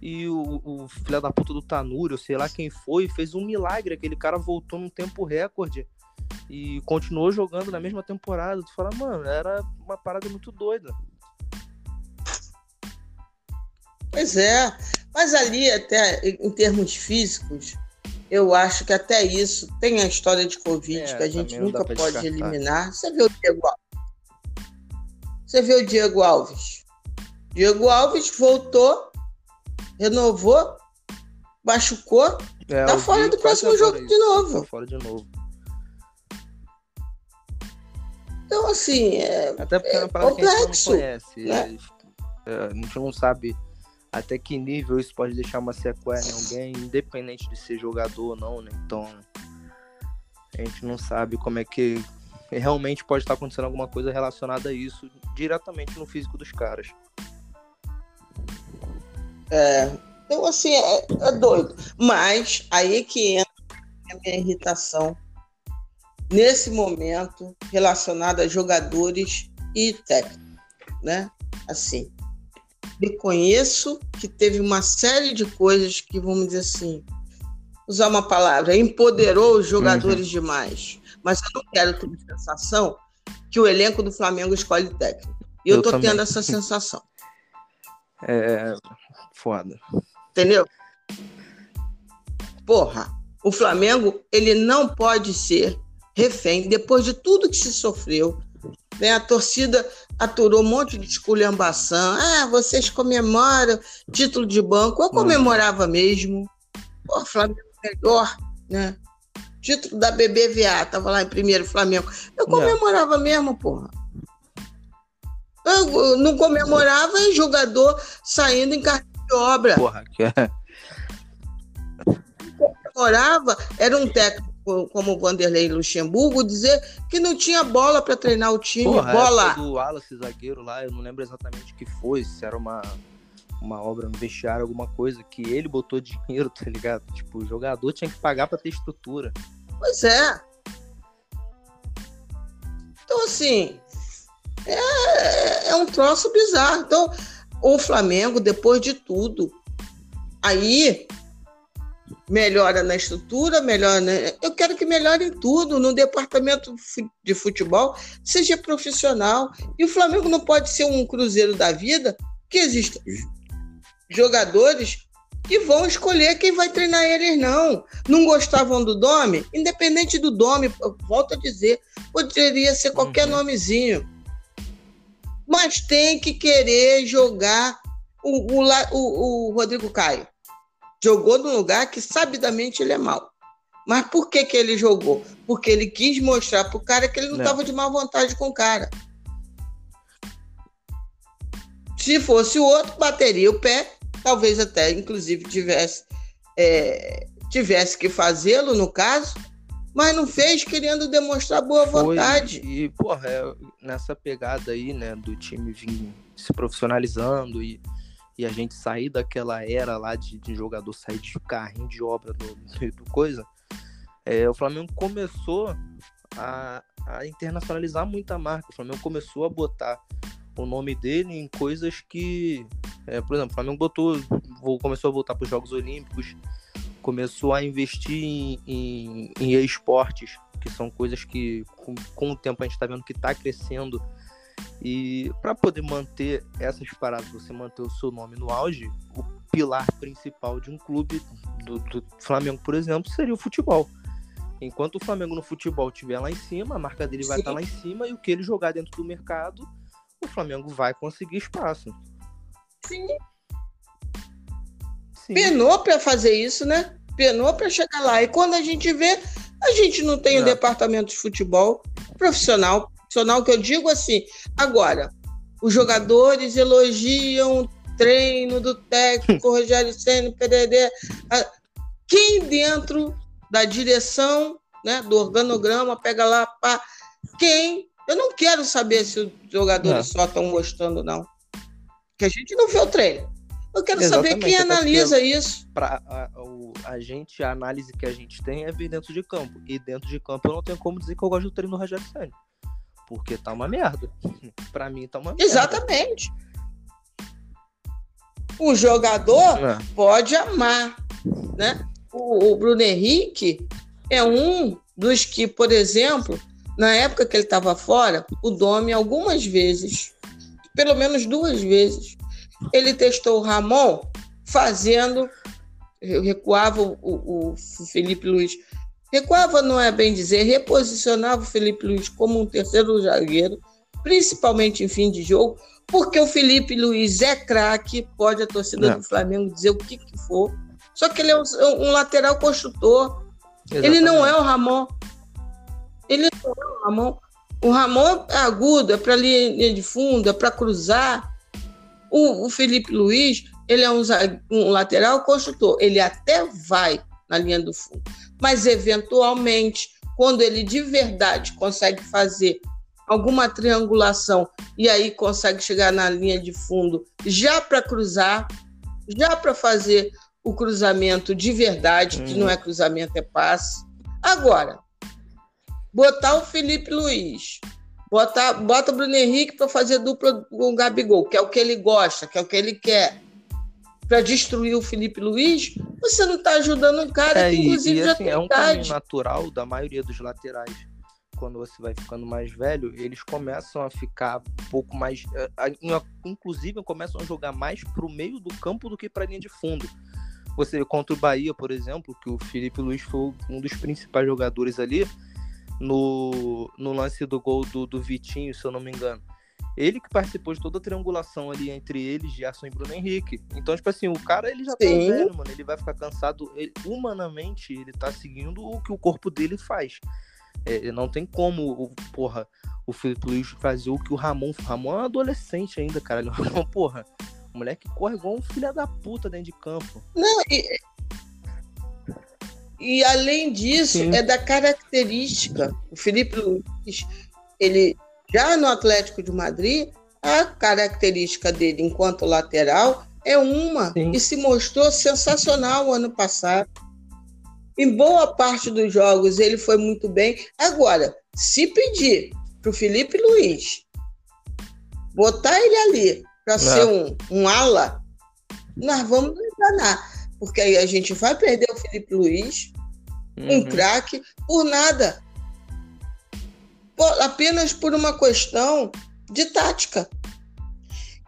E o, o filho da puta do Tanuri, sei lá quem foi, fez um milagre. Aquele cara voltou num tempo recorde e continuou jogando na mesma temporada. Tu fala, mano, era uma parada muito doida. Pois é, mas ali, até em termos físicos, eu acho que até isso tem a história de Covid é, que a gente nunca pode descartar. eliminar. Você viu o Diego Alves? Você viu o Diego Alves? Diego Alves voltou, renovou, machucou, é, tá fora do próximo jogo de novo. Tá fora de novo. Então, assim, é, Até porque é, é complexo. Que a gente não conhece. Né? É, a gente não sabe até que nível isso pode deixar uma sequela em alguém, independente de ser jogador ou não, né? Então, a gente não sabe como é que realmente pode estar acontecendo alguma coisa relacionada a isso diretamente no físico dos caras. É, então assim, é, é doido. Mas aí que entra a minha irritação nesse momento relacionada a jogadores e técnicos, né? Assim, reconheço que teve uma série de coisas que, vamos dizer assim, usar uma palavra, empoderou os jogadores uhum. demais. Mas eu não quero ter a sensação que o elenco do Flamengo escolhe técnico. E eu, eu tô também. tendo essa sensação. É foda. Entendeu? Porra, o Flamengo, ele não pode ser refém, depois de tudo que se sofreu, né? A torcida aturou um monte de esculhambação. Ah, vocês comemoram título de banco. Eu comemorava mesmo. Pô, Flamengo melhor, né? Título da BBVA, tava lá em primeiro Flamengo. Eu comemorava é. mesmo, porra. Eu não comemorava em jogador saindo em cartão de obra. Porra, que é. Comemorava, era um técnico como o Vanderlei Luxemburgo, dizer que não tinha bola para treinar o time. Porra, bola! do Wallace, zagueiro lá, eu não lembro exatamente o que foi, se era uma, uma obra, um vestiário, alguma coisa, que ele botou dinheiro, tá ligado? Tipo, o jogador tinha que pagar para ter estrutura. Pois é. Então, assim, é, é um troço bizarro. Então, o Flamengo, depois de tudo, aí melhora na estrutura, melhora. Na... Eu quero que melhore em tudo, no departamento de futebol, seja profissional. E o Flamengo não pode ser um cruzeiro da vida que existem jogadores que vão escolher quem vai treinar eles, não. Não gostavam do Dome? Independente do Dome, volto a dizer, poderia ser qualquer uhum. nomezinho. Mas tem que querer jogar o, o, o, o Rodrigo Caio jogou num lugar que sabidamente ele é mau. Mas por que, que ele jogou? Porque ele quis mostrar pro cara que ele não estava de má vontade com o cara. Se fosse o outro, bateria o pé, talvez até, inclusive, tivesse, é, tivesse que fazê-lo, no caso, mas não fez querendo demonstrar boa Foi, vontade. E, porra, é nessa pegada aí, né, do time vir se profissionalizando e e a gente sair daquela era lá de, de jogador sair de carrinho de obra do, do coisa, é, o Flamengo começou a, a internacionalizar muito a marca. O Flamengo começou a botar o nome dele em coisas que, é, por exemplo, o Flamengo botou, começou a voltar para os Jogos Olímpicos, começou a investir em, em, em esportes, que são coisas que com, com o tempo a gente está vendo que está crescendo. E para poder manter essas paradas, você manter o seu nome no auge, o pilar principal de um clube do, do Flamengo, por exemplo, seria o futebol. Enquanto o Flamengo no futebol estiver lá em cima, a marca dele vai estar tá lá em cima e o que ele jogar dentro do mercado, o Flamengo vai conseguir espaço. Sim. Sim. Penou para fazer isso, né? Penou para chegar lá. E quando a gente vê, a gente não tem o um departamento de futebol profissional. Profissional que eu digo assim. Agora, os jogadores elogiam o treino do técnico Rogério Senna, PDD. Quem dentro da direção, né, do organograma, pega lá, pá, quem. Eu não quero saber se os jogadores só estão gostando, não. Que a gente não vê o treino. Eu quero Exatamente, saber quem analisa isso. Pra, a, a, gente, a análise que a gente tem é vir dentro de campo. E dentro de campo eu não tenho como dizer que eu gosto do treino do Rogério Senna. Porque tá uma merda. pra mim tá uma merda. Exatamente. O jogador é. pode amar, né? o, o Bruno Henrique é um dos que, por exemplo, na época que ele estava fora, o Domi algumas vezes, pelo menos duas vezes, ele testou o Ramon fazendo, recuava o, o, o Felipe Luiz, recuava não é bem dizer, reposicionava o Felipe Luiz como um terceiro zagueiro, principalmente em fim de jogo, porque o Felipe Luiz é craque, pode a torcida do Flamengo dizer o que, que for, só que ele é um, um lateral construtor. Exatamente. Ele não é o Ramon. Ele não é o Ramon. O Ramon é agudo, é para linha de fundo, é para cruzar. O, o, Felipe Luiz, ele é um, um lateral construtor. Ele até vai na linha do fundo. Mas, eventualmente, quando ele de verdade consegue fazer alguma triangulação e aí consegue chegar na linha de fundo já para cruzar, já para fazer o cruzamento de verdade, que não uhum. é cruzamento, é passe. Agora, botar o Felipe Luiz, botar, bota o Bruno Henrique para fazer dupla com o Gabigol, que é o que ele gosta, que é o que ele quer, para destruir o Felipe Luiz, você não está ajudando um cara é, que, inclusive, e, e, assim, já tem É um caminho natural da maioria dos laterais. Quando você vai ficando mais velho, eles começam a ficar um pouco mais. Eh, inclusive, começam a jogar mais para o meio do campo do que para a linha de fundo. Você contra o Bahia, por exemplo, que o Felipe Luiz foi um dos principais jogadores ali no, no lance do gol do, do Vitinho, se eu não me engano. Ele que participou de toda a triangulação ali entre eles, Gerson e Bruno Henrique. Então, tipo assim, o cara ele já tá Sim. velho, mano. Ele vai ficar cansado. Ele, humanamente, ele tá seguindo o que o corpo dele faz. É, não tem como, o, porra, o Felipe Luiz fazer o que o Ramon. O Ramon é um adolescente ainda, cara. Ele, porra, o moleque corre igual um filho da puta dentro de campo. Não, e, e além disso, Sim. é da característica. O Felipe Luiz, ele já no Atlético de Madrid, a característica dele enquanto lateral é uma Sim. e se mostrou sensacional o ano passado. Em boa parte dos jogos ele foi muito bem. Agora, se pedir para o Felipe Luiz botar ele ali para é. ser um, um ala, nós vamos nos enganar. Porque aí a gente vai perder o Felipe Luiz, uhum. um craque, por nada. Apenas por uma questão de tática.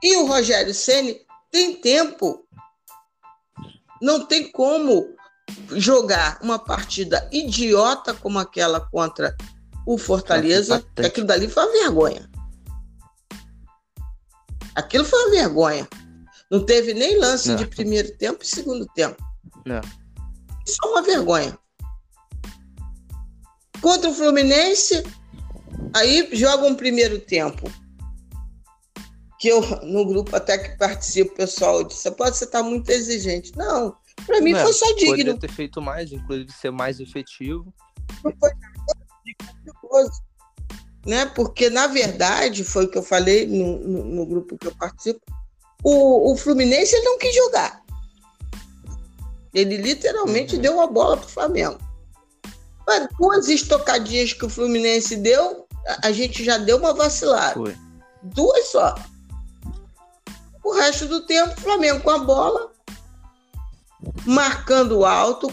E o Rogério Ceni tem tempo. Não tem como jogar uma partida idiota como aquela contra o Fortaleza, que aquilo dali foi uma vergonha. Aquilo foi uma vergonha. Não teve nem lance não. de primeiro tempo e segundo tempo. Não. Isso é uma vergonha. Contra o Fluminense, aí joga um primeiro tempo. Que eu, no grupo até que participo, o pessoal disse: pode você estar tá muito exigente. Não, para mim não, foi só digno. Poderia ter feito mais, inclusive ser mais efetivo. Não foi nada né? Porque, na verdade, foi o que eu falei no, no, no grupo que eu participo, o, o Fluminense não quis jogar. Ele literalmente uhum. deu uma bola para o Flamengo. duas estocadinhas que o Fluminense deu, a gente já deu uma vacilada. Foi. Duas só. O resto do tempo, o Flamengo com a bola, marcando alto,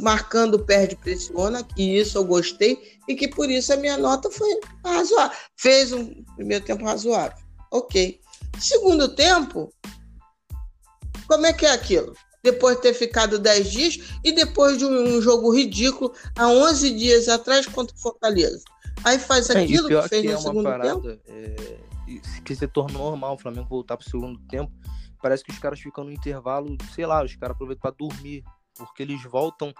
marcando perde pressiona, que isso eu gostei e que por isso a minha nota foi razoável. Fez um primeiro tempo razoável. Ok. Segundo tempo, como é que é aquilo? Depois de ter ficado 10 dias e depois de um, jogo ridículo há 11 dias atrás contra o Fortaleza. Aí faz é, aquilo que fez que no é segundo parada, tempo. É, que se tornou normal o Flamengo voltar para o segundo tempo. Parece que os caras ficam no intervalo, sei lá, os caras aproveitam para dormir, porque eles voltam.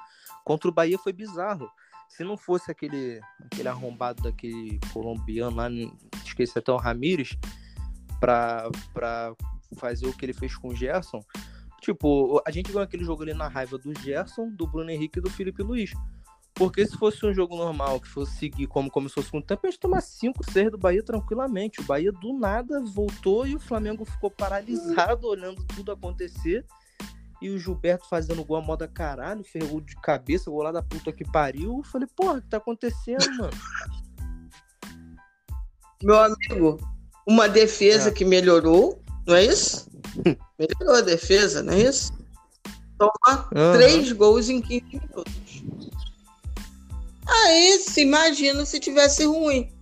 Contra o Bahia foi bizarro. Se não fosse aquele, aquele arrombado daquele colombiano lá, esqueci até o Ramires, para fazer o que ele fez com o Gerson. Tipo, a gente ganhou aquele jogo ali na raiva do Gerson, do Bruno Henrique e do Felipe Luiz. Porque se fosse um jogo normal, que fosse seguir como começou o segundo tempo, a gente tomar 5, 6 do Bahia tranquilamente. O Bahia do nada voltou e o Flamengo ficou paralisado olhando tudo acontecer. E o Gilberto fazendo gol a moda caralho, ferrou de cabeça, gol lá da puta que pariu. Eu falei, porra, o que tá acontecendo, mano? Meu amigo, uma defesa é. que melhorou, não é isso? melhorou a defesa, não é isso? Toma uhum. três gols em 15 minutos. Aí se imagina se tivesse ruim.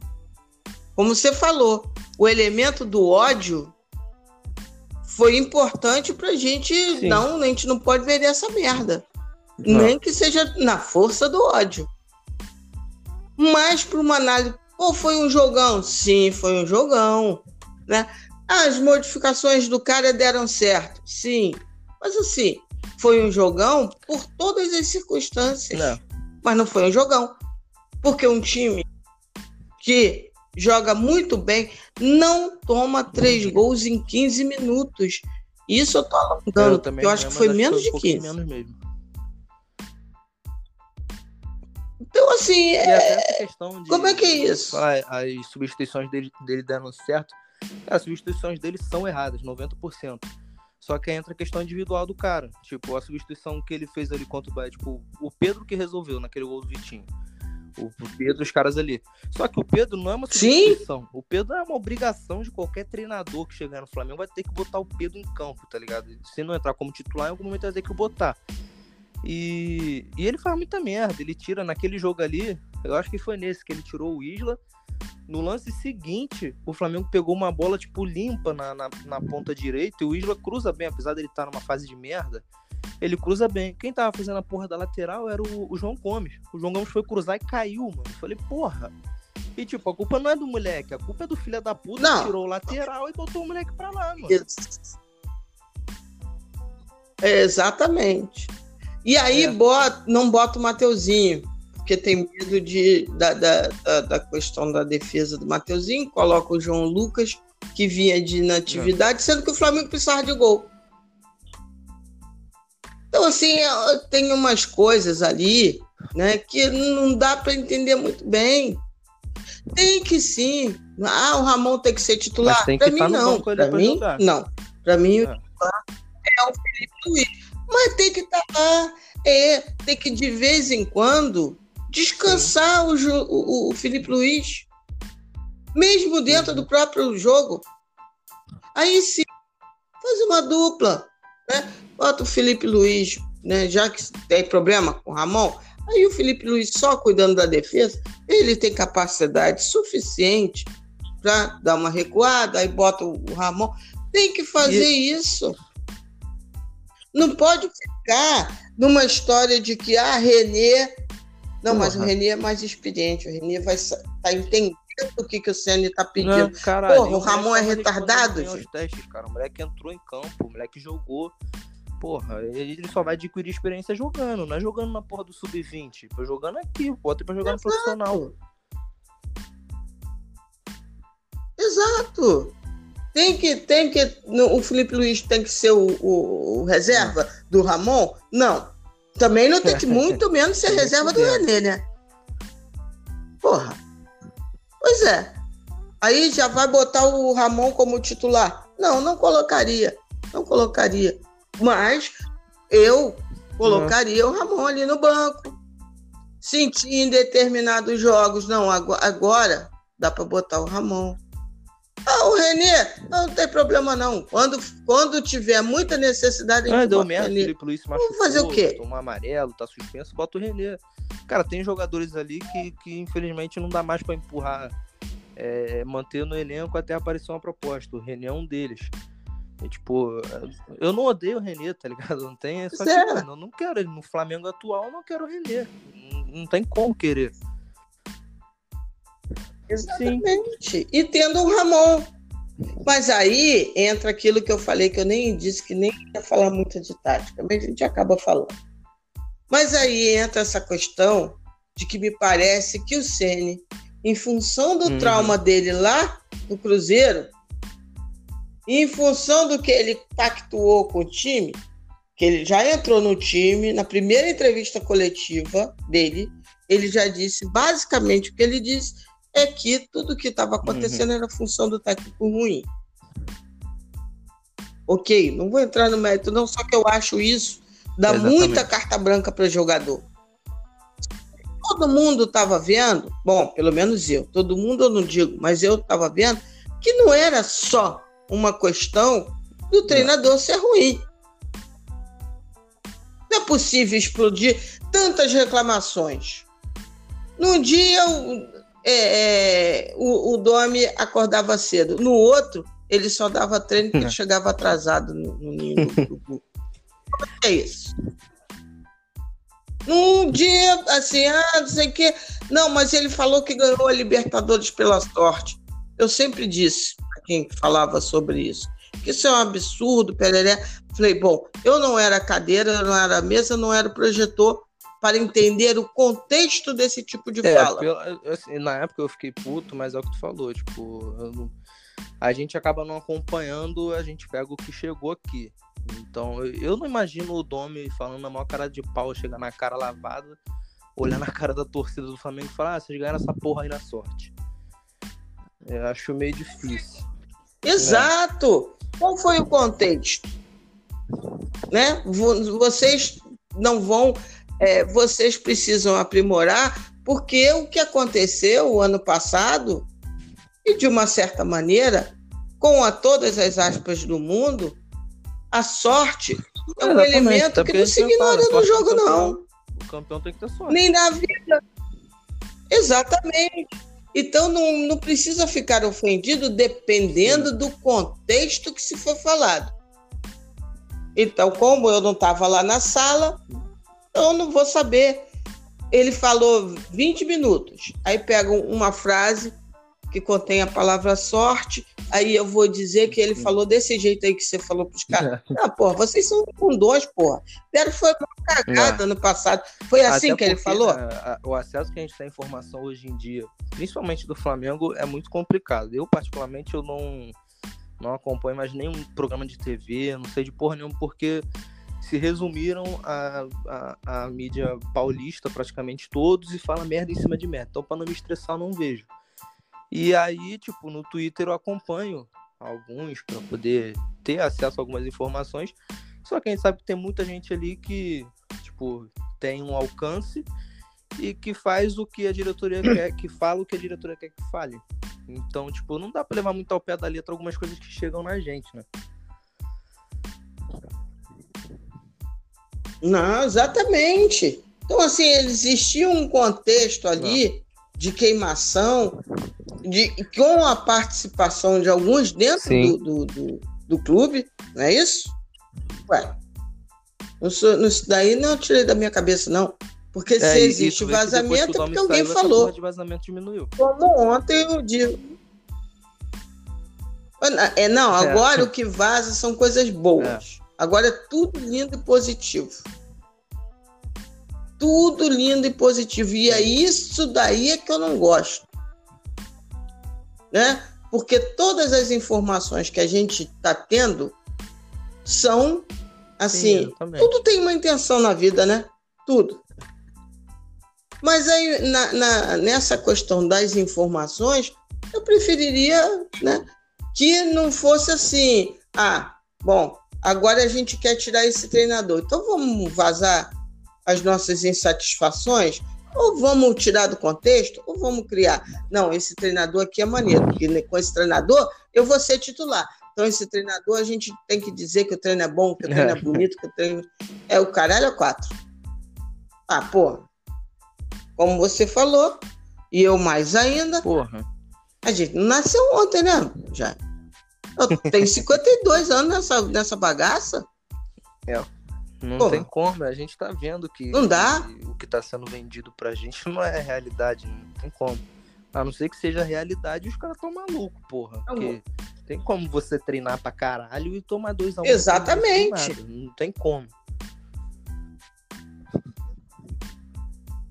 Como você falou, o elemento do ódio foi importante pra gente. Sim. Não, a gente não pode ver essa merda. Não. Nem que seja na força do ódio. Mas para uma análise, pô, foi um jogão? Sim, foi um jogão. Né? As modificações do cara deram certo? Sim. Mas assim, foi um jogão por todas as circunstâncias. Não. Mas não foi um jogão. Porque um time que joga muito bem não toma três gols em 15 minutos. Isso eu tô alongando, eu, também, eu acho que foi menos de 15. Menos mesmo. Então, assim, é... de, como é que é isso? As substituições dele, dele deram certo. As substituições dele são erradas, 90%. Só que entra a questão individual do cara. Tipo, a substituição que ele fez ali contra o Bahia. Tipo, o Pedro que resolveu naquele gol do Vitinho. O Pedro, os caras ali. Só que o Pedro não é uma substituição. Sim. O Pedro é uma obrigação de qualquer treinador que chegar no Flamengo vai ter que botar o Pedro em campo, tá ligado? Se não entrar como titular, em algum momento vai ter que botar. E, e ele faz muita merda. Ele tira naquele jogo ali, eu acho que foi nesse que ele tirou o Isla. No lance seguinte, o Flamengo pegou uma bola, tipo, limpa na, na, na ponta direita e o Isla cruza bem, apesar dele estar numa fase de merda ele cruza bem. Quem tava fazendo a porra da lateral era o, o João Gomes. O João Gomes foi cruzar e caiu, mano. Eu falei, porra. E tipo, a culpa não é do moleque, a culpa é do filho da puta não. que tirou o lateral e botou o moleque pra lá, mano. exatamente. E aí é. bota, não bota o Mateuzinho, porque tem medo de, da, da, da, da questão da defesa do Mateuzinho, coloca o João Lucas, que vinha de inatividade, é. sendo que o Flamengo precisava de gol. Então, assim, tem umas coisas ali né, que não dá para entender muito bem. Tem que sim. Ah, o Ramon tem que ser titular. Para mim, não. Para mim, jogar. não. Para mim, é. o titular é o Felipe Luiz. Mas tem que estar tá lá. É, tem que, de vez em quando, descansar o, o, o, Felipe Luiz. Mesmo dentro uhum. do próprio jogo. Aí sim, faz uma dupla. Né? Bota o Felipe Luiz, né? Já que tem problema com o Ramon, aí o Felipe Luiz só cuidando da defesa, ele tem capacidade suficiente para dar uma recuada, aí bota o Ramon. Tem que fazer e... isso. Não pode ficar numa história de que a ah, Renê. Não, Porra. mas o Renê é mais experiente. O Renê vai estar tá entendendo o que, que o Ceni está pedindo. Não, caralho, Porra, o Ramon é retardado. Os testes, cara. O moleque entrou em campo, o moleque jogou porra, ele só vai adquirir experiência jogando, não é jogando na porra do sub-20. Tô jogando aqui, bota pra jogar Exato. no profissional. Exato. Tem que, tem que. O Felipe Luiz tem que ser o, o, o reserva não. do Ramon? Não. Também não tem que muito menos ser reserva do René, né? Porra. Pois é. Aí já vai botar o Ramon como titular? Não, não colocaria. Não colocaria. Mas eu colocaria o Ramon ali no banco. sentir em determinados jogos. Não, agora dá para botar o Ramon. Ah, o Renê, não, não tem problema não. Quando, quando tiver muita necessidade, ah, deu merda, Renê. Felipe Luiz machucou, Vamos fazer o quê? Tomou amarelo, tá suspenso, bota o Renê. Cara, tem jogadores ali que, que infelizmente não dá mais para empurrar, é, manter no elenco até aparecer uma proposta. O Renê é um deles. E, tipo, eu não odeio o Renê, tá ligado? Não tem essa. É. eu não quero ele. No Flamengo atual, eu não quero o Renê. Não, não tem como querer. Exatamente. Sim. E tendo um Ramon. Mas aí entra aquilo que eu falei, que eu nem disse que nem ia falar muito de tática, mas a gente acaba falando. Mas aí entra essa questão de que me parece que o Ceni, em função do uhum. trauma dele lá no Cruzeiro, em função do que ele pactuou com o time, que ele já entrou no time, na primeira entrevista coletiva dele, ele já disse basicamente o que ele disse é que tudo que estava acontecendo uhum. era função do técnico ruim. Ok, não vou entrar no mérito, não, só que eu acho isso dá Exatamente. muita carta branca para jogador. Todo mundo estava vendo, bom, pelo menos eu, todo mundo eu não digo, mas eu estava vendo que não era só uma questão do treinador ser ruim. Não é possível explodir tantas reclamações. Num dia, é, é, o, o Domi acordava cedo. No outro, ele só dava treino porque ele chegava atrasado no, no ninho do grupo. Como é isso? Num dia, assim, ah, não sei o quê. Não, mas ele falou que ganhou a Libertadores pela sorte. Eu sempre disse quem falava sobre isso que isso é um absurdo, pereré. Falei, bom, eu não era cadeira, eu não era mesa, não era projetor, para entender o contexto desse tipo de é, fala. Eu, assim, na época eu fiquei puto, mas é o que tu falou, tipo, não... a gente acaba não acompanhando, a gente pega o que chegou aqui. Então, eu não imagino o Domi falando na maior cara de pau, chegar na cara lavada, olhar na cara da torcida do Flamengo e falar: ah, vocês ganharam essa porra aí na sorte. Eu acho meio difícil. Exato! Né? Qual foi o contexto? Né? Vocês não vão é, vocês precisam aprimorar, porque o que aconteceu o ano passado, e de uma certa maneira, com a todas as aspas do mundo, a sorte é um elemento que não se ignora no jogo, não. O campeão tem que ter sorte. Nem na vida. Exatamente. Então não, não precisa ficar ofendido dependendo do contexto que se for falado. Então, como eu não estava lá na sala, eu não vou saber. Ele falou 20 minutos. Aí pegam uma frase que contém a palavra sorte, aí eu vou dizer que ele falou desse jeito aí que você falou pros caras. Não, porra, vocês são com dois, porra. Deram foi uma cagada no passado. Foi assim Até que ele falou? A, a, o acesso que a gente tem à informação hoje em dia, principalmente do Flamengo, é muito complicado. Eu, particularmente, eu não, não acompanho mais nenhum programa de TV, não sei de porra nenhuma, porque se resumiram a, a, a, mídia paulista, praticamente todos, e fala merda em cima de merda. Então, para não me estressar, eu não vejo. E aí, tipo, no Twitter eu acompanho alguns para poder ter acesso a algumas informações. Só que a gente sabe que tem muita gente ali que, tipo, tem um alcance e que faz o que a diretoria quer, que fala o que a diretoria quer que fale. Então, tipo, não dá para levar muito ao pé da letra algumas coisas que chegam na gente, né? Não, exatamente. Então, assim, existia um contexto ali Não. De queimação, de, com a participação de alguns dentro do, do, do, do, clube, não é isso? Ué, isso, isso daí não tirei da minha cabeça, não. Porque é, se existe vazamento é porque alguém saiu, falou. de vazamento diminuiu. Como ontem eu digo. É, não, é. agora é. o que vaza são coisas boas. É. Agora é tudo lindo e positivo. Tudo lindo e positivo. E é isso daí é que eu não gosto. Né? Porque todas as informações que a gente está tendo são assim. Sim, tudo tem uma intenção na vida, né? Tudo. Mas aí, na, na, nessa questão das informações, eu preferiria né, que não fosse assim. Ah, bom, Agora a gente quer tirar esse treinador. Então vamos vazar as nossas insatisfações. Ou vamos tirar do contexto, ou vamos criar. Não, esse treinador aqui é maneiro, porque com esse treinador eu vou ser titular. Então, esse treinador, a gente tem que dizer que o treino é bom, que o treino é bonito, que o treino é o caralho a quatro. Ah, pô. Como você falou, e eu mais ainda. Porra. A gente não nasceu ontem, né? Já. Eu tenho 52 anos nessa, nessa bagaça. É. Não Porra. tem como, a gente tá vendo que, não dá. Que o que tá sendo vendido pra gente não é realidade, não tem como. A não ser que seja realidade, os caras tão malucos, porra. Porque tem como você treinar pra caralho e tomar dois a um. Exatamente. Não tem como.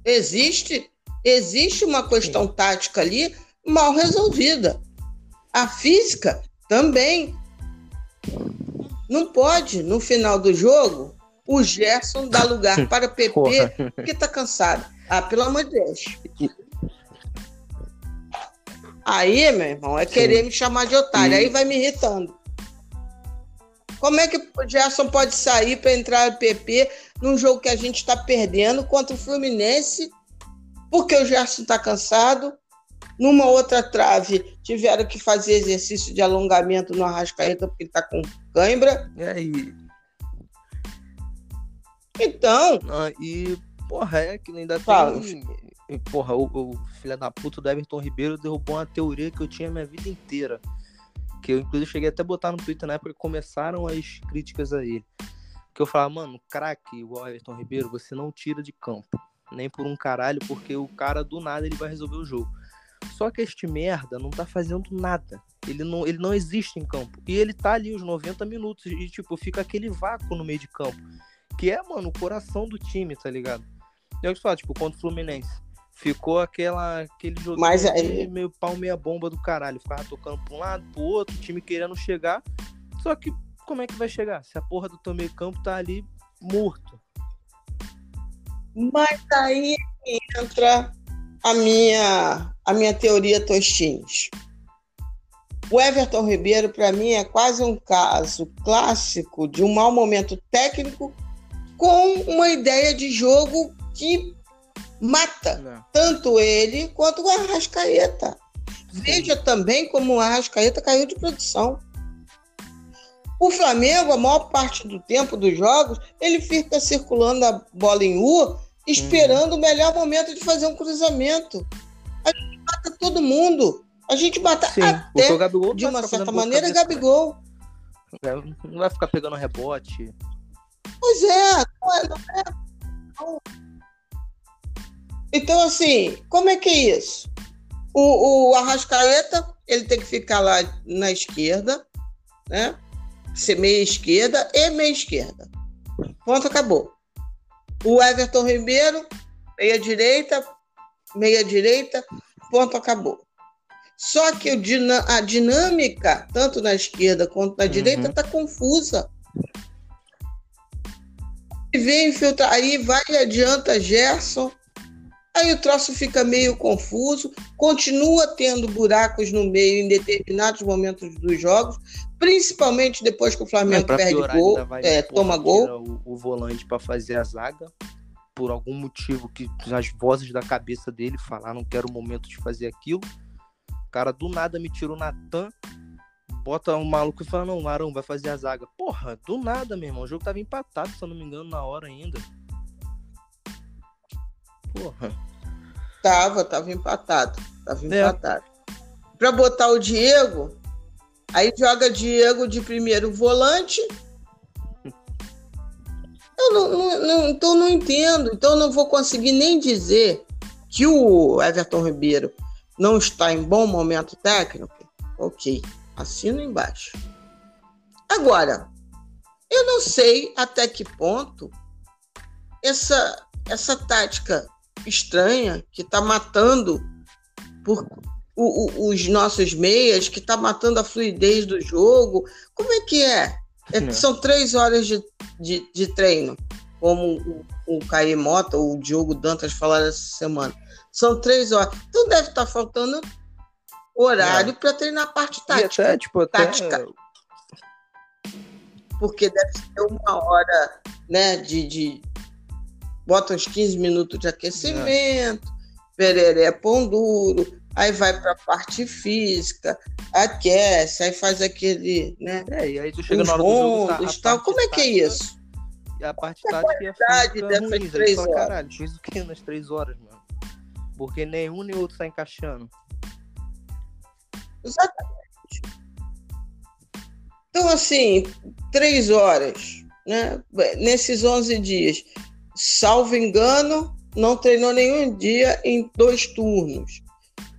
Existe, existe uma questão Sim. tática ali mal resolvida. A física também. Não pode, no final do jogo, o Gerson dar lugar para PP porque tá cansado. Ah, pelo amor de Deus. Aí, meu irmão, é Sim. querer me chamar de otário. Aí vai me irritando. Como é que o Gerson pode sair para entrar no PP num jogo que a gente está perdendo contra o Fluminense? Porque o Gerson está cansado. Numa outra trave, tiveram que fazer exercício de alongamento no Arrascaeta porque ele está com cãibra. E aí? Então. Ah, e, porra, é que ainda Fala. tem Porra, o, o filho da puta do Everton Ribeiro derrubou uma teoria que eu tinha a minha vida inteira. Que eu, inclusive, cheguei até a botar no Twitter na época que começaram as críticas a ele. Que eu falava, mano, craque igual Everton Ribeiro, você não tira de campo. Nem por um caralho, porque o cara do nada ele vai resolver o jogo. Só que este merda não tá fazendo nada. Ele não, ele não existe em campo. E ele tá ali os 90 minutos e, tipo, fica aquele vácuo no meio de campo. Que é, mano, o coração do time, tá ligado? E eu te falo, tipo, contra o Fluminense ficou aquela, aquele jogo Mas aí... meio pau meia bomba do caralho. Ficava tocando pra um lado, pro outro, o time querendo chegar. Só que como é que vai chegar? Se a porra do teu meio campo tá ali morto. Mas aí entra a minha, a minha teoria Tostins. O Everton Ribeiro, para mim, é quase um caso clássico de um mau momento técnico com uma ideia de jogo que mata Não. É. tanto ele quanto o Arrascaeta. Sim. Veja também como o Arrascaeta caiu de produção. O Flamengo, a maior parte do tempo dos jogos, ele fica circulando a bola em U, esperando o melhor momento de fazer um cruzamento. A gente mata todo mundo. A gente mata Sim, até, de uma certa maneira, Gabigol. É, não vai ficar pegando rebote. Pois é, não é, não é. Não então, assim, como é que é isso? O, o Arrascaeta, ele tem que ficar lá na esquerda, né? Ser meia esquerda e meia esquerda. Ponto, acabou. O Everton Ribeiro, meia direita, meia direita, ponto, acabou. Só que a dinâmica, tanto na esquerda quanto na uhum. direita, está confusa. E vem infiltrar, aí vai e adianta Gerson, Aí o troço fica meio confuso, continua tendo buracos no meio em determinados momentos dos jogos, principalmente depois que o Flamengo é, perde piorar, gol, é, toma gol. O, o volante para fazer a zaga, por algum motivo que as vozes da cabeça dele falaram que era o momento de fazer aquilo. O cara do nada me tirou Natan, bota um maluco e fala: Não, Arão vai fazer a zaga. Porra, do nada, meu irmão. O jogo tava empatado, se eu não me engano, na hora ainda. Porra. Tava, tava empatado. Tava é. empatado. Para botar o Diego, aí joga Diego de primeiro volante. Eu não, não, não, então não entendo. Então não vou conseguir nem dizer que o Everton Ribeiro não está em bom momento técnico. Ok, assino embaixo. Agora, eu não sei até que ponto essa, essa tática estranha que está matando por o, o, os nossos meias, que está matando a fluidez do jogo. Como é que é? é são três horas de, de, de treino, como o, o Mota, o Diogo Dantas falaram essa semana. São três horas. Então deve estar tá faltando horário é. para treinar a parte tática. Até, tipo, tática. Até... Porque deve ser uma hora né, de, de, bota uns 15 minutos de aquecimento, é. pereré pão duro, aí vai para a parte física, aquece, aí faz aquele, né? É, e aí tu chega na hora rondos, do tal. Como é que é isso? E a parte tática é a física três horas. caralho, fez o que nas três horas, mano? Porque nenhum nem outro tá encaixando. Exatamente. Então, assim, três horas, né? Nesses 11 dias, salvo engano, não treinou nenhum dia em dois turnos,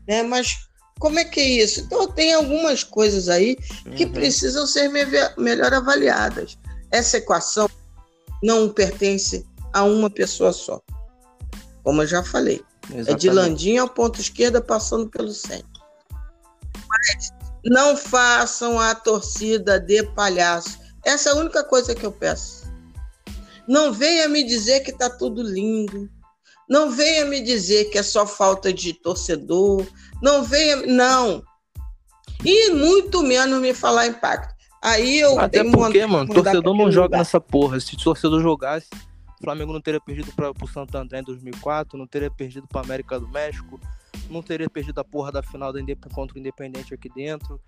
né? Mas como é que é isso? Então, tem algumas coisas aí que uhum. precisam ser me melhor avaliadas. Essa equação não pertence a uma pessoa só. Como eu já falei. Exatamente. É de Landim ao ponto esquerda, passando pelo centro. Mas não façam a torcida de palhaço. Essa é a única coisa que eu peço. Não venha me dizer que está tudo lindo. Não venha me dizer que é só falta de torcedor. Não venha. Não. E muito menos me falar impacto. Aí eu. Até porque, mano, torcedor não joga lugar. nessa porra. Se torcedor jogasse, o Flamengo não teria perdido para o Santo André em 2004, não teria perdido para América do México, não teria perdido a porra da final da contra o Independente aqui dentro.